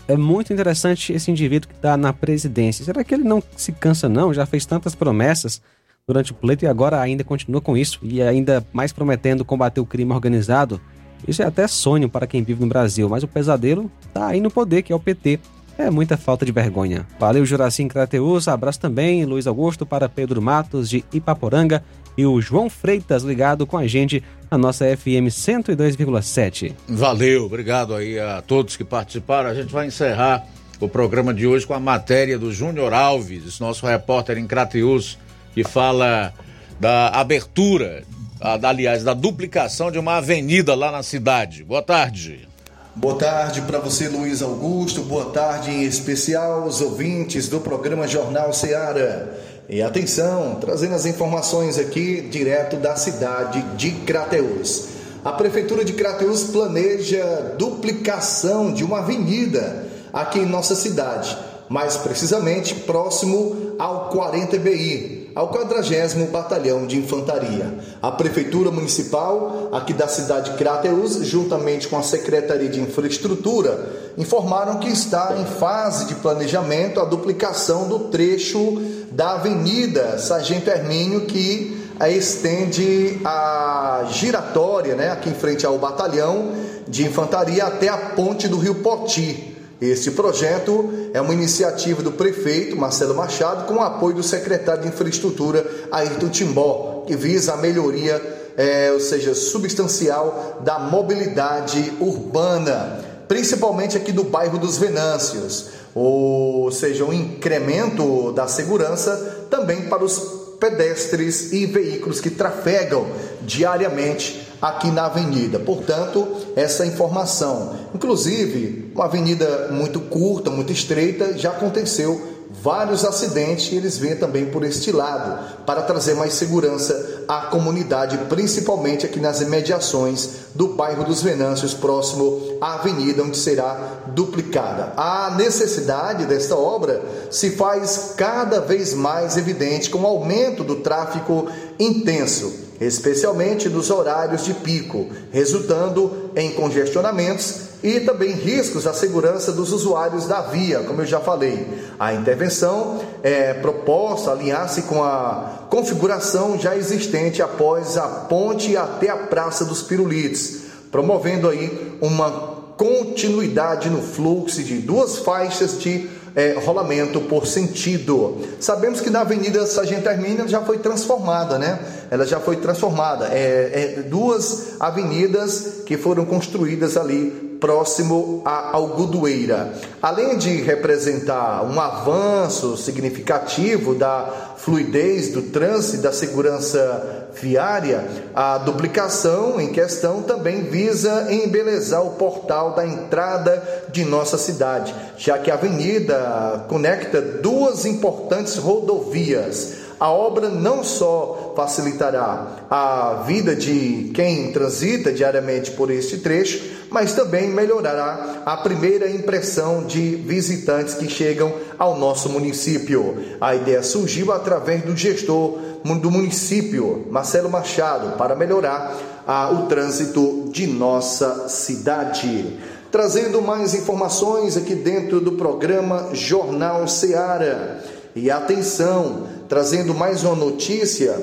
É muito interessante esse indivíduo que está na presidência. Será que ele não se cansa, não? Já fez tantas promessas durante o pleito e agora ainda continua com isso e ainda mais prometendo combater o crime organizado. Isso é até sonho para quem vive no Brasil, mas o pesadelo está aí no poder, que é o PT. É muita falta de vergonha. Valeu, Juracim Crateus. Abraço também, Luiz Augusto, para Pedro Matos, de Ipaporanga, e o João Freitas ligado com a gente na nossa FM 102,7. Valeu, obrigado aí a todos que participaram. A gente vai encerrar o programa de hoje com a matéria do Júnior Alves, nosso repórter em Crateus, que fala da abertura, aliás, da duplicação de uma avenida lá na cidade. Boa tarde. Boa tarde para você, Luiz Augusto. Boa tarde em especial aos ouvintes do programa Jornal Seara. E atenção, trazendo as informações aqui direto da cidade de Crateús. A Prefeitura de Crateús planeja duplicação de uma avenida aqui em nossa cidade, mais precisamente próximo ao 40 BI, ao 40 Batalhão de Infantaria. A Prefeitura Municipal aqui da cidade de Crateús, juntamente com a Secretaria de Infraestrutura, informaram que está em fase de planejamento a duplicação do trecho da Avenida Sargento Hermínio, que estende a giratória, né, aqui em frente ao batalhão de infantaria até a ponte do Rio Poti. Este projeto é uma iniciativa do prefeito Marcelo Machado com o apoio do secretário de Infraestrutura Ayrton Timbó, que visa a melhoria, é, ou seja, substancial da mobilidade urbana, principalmente aqui do bairro dos Venâncios, ou seja, um incremento da segurança também para os pedestres e veículos que trafegam diariamente aqui na avenida. Portanto, essa informação, inclusive, uma avenida muito curta, muito estreita, já aconteceu vários acidentes e eles vêm também por este lado para trazer mais segurança à comunidade, principalmente aqui nas imediações do bairro dos Venâncios, próximo à avenida onde será duplicada. A necessidade desta obra se faz cada vez mais evidente com o aumento do tráfego intenso especialmente nos horários de pico, resultando em congestionamentos e também riscos à segurança dos usuários da via, como eu já falei. A intervenção é proposta alinhar-se com a configuração já existente após a ponte até a Praça dos Pirulites, promovendo aí uma continuidade no fluxo de duas faixas de é, rolamento por sentido. Sabemos que na Avenida Sargento Hermínio já foi transformada, né? Ela já foi transformada. É, é, duas avenidas que foram construídas ali próximo a Algodoeira. Além de representar um avanço significativo da fluidez do trânsito da segurança viária, a duplicação em questão também visa embelezar o portal da entrada de nossa cidade, já que a avenida conecta duas importantes rodovias a obra não só facilitará a vida de quem transita diariamente por este trecho, mas também melhorará a primeira impressão de visitantes que chegam ao nosso município. A ideia surgiu através do gestor do município, Marcelo Machado, para melhorar a, o trânsito de nossa cidade. Trazendo mais informações aqui dentro do programa Jornal Seara. E atenção, trazendo mais uma notícia,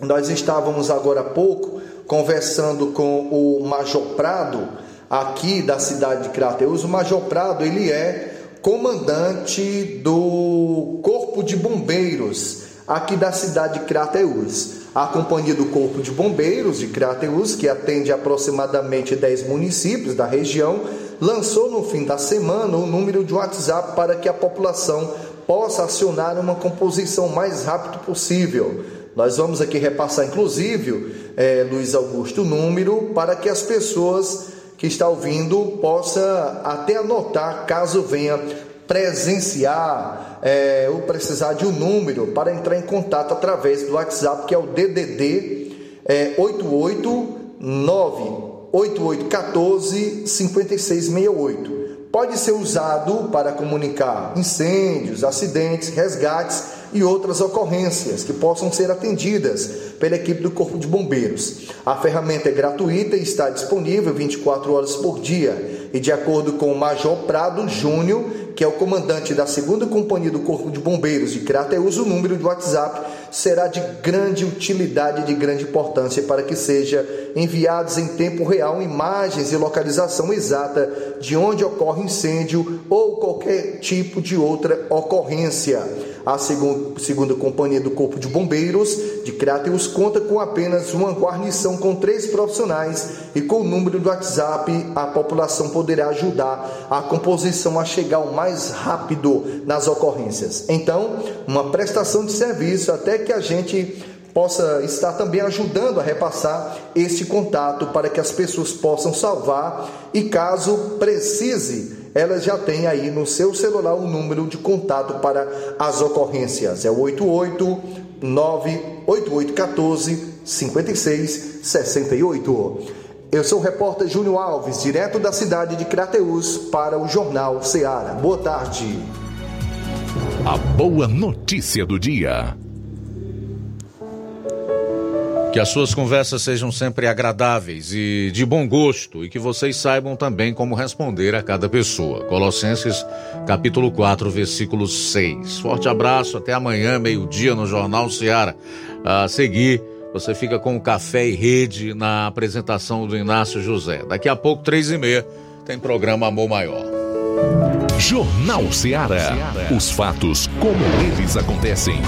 nós estávamos agora há pouco conversando com o Major Prado, aqui da cidade de Crateus. O Major Prado, ele é comandante do Corpo de Bombeiros aqui da cidade de Crateus. A Companhia do Corpo de Bombeiros de Crateus, que atende aproximadamente 10 municípios da região, lançou no fim da semana o um número de WhatsApp para que a população possa acionar uma composição mais rápido possível. Nós vamos aqui repassar, inclusive, é, Luiz Augusto, o número para que as pessoas que estão ouvindo possa até anotar caso venha presenciar é, ou precisar de um número para entrar em contato através do WhatsApp, que é o DDD é, 889 8814 5668. Pode ser usado para comunicar incêndios, acidentes, resgates e outras ocorrências que possam ser atendidas pela equipe do Corpo de Bombeiros. A ferramenta é gratuita e está disponível 24 horas por dia. E de acordo com o Major Prado Júnior, que é o comandante da segunda companhia do Corpo de Bombeiros de Crateus, o número do WhatsApp será de grande utilidade e de grande importância para que seja enviados em tempo real imagens e localização exata de onde ocorre incêndio ou qualquer tipo de outra ocorrência. A segunda, segunda companhia do Corpo de Bombeiros de Crateus conta com apenas uma guarnição com três profissionais e com o número do WhatsApp a população poderá ajudar a composição a chegar o mais rápido nas ocorrências. Então, uma prestação de serviço até que a gente possa estar também ajudando a repassar este contato para que as pessoas possam salvar e caso precise ela já tem aí no seu celular o número de contato para as ocorrências. É o 889 8814 5668. Eu sou o repórter Júnior Alves, direto da cidade de Crateus, para o Jornal Ceará. Boa tarde. A boa notícia do dia. Que as suas conversas sejam sempre agradáveis e de bom gosto e que vocês saibam também como responder a cada pessoa. Colossenses, capítulo 4, versículo 6. Forte abraço, até amanhã, meio-dia, no Jornal Seara. A seguir, você fica com o Café e Rede na apresentação do Inácio José. Daqui a pouco, três e meia, tem programa Amor Maior. Jornal Seara. Os fatos como eles acontecem.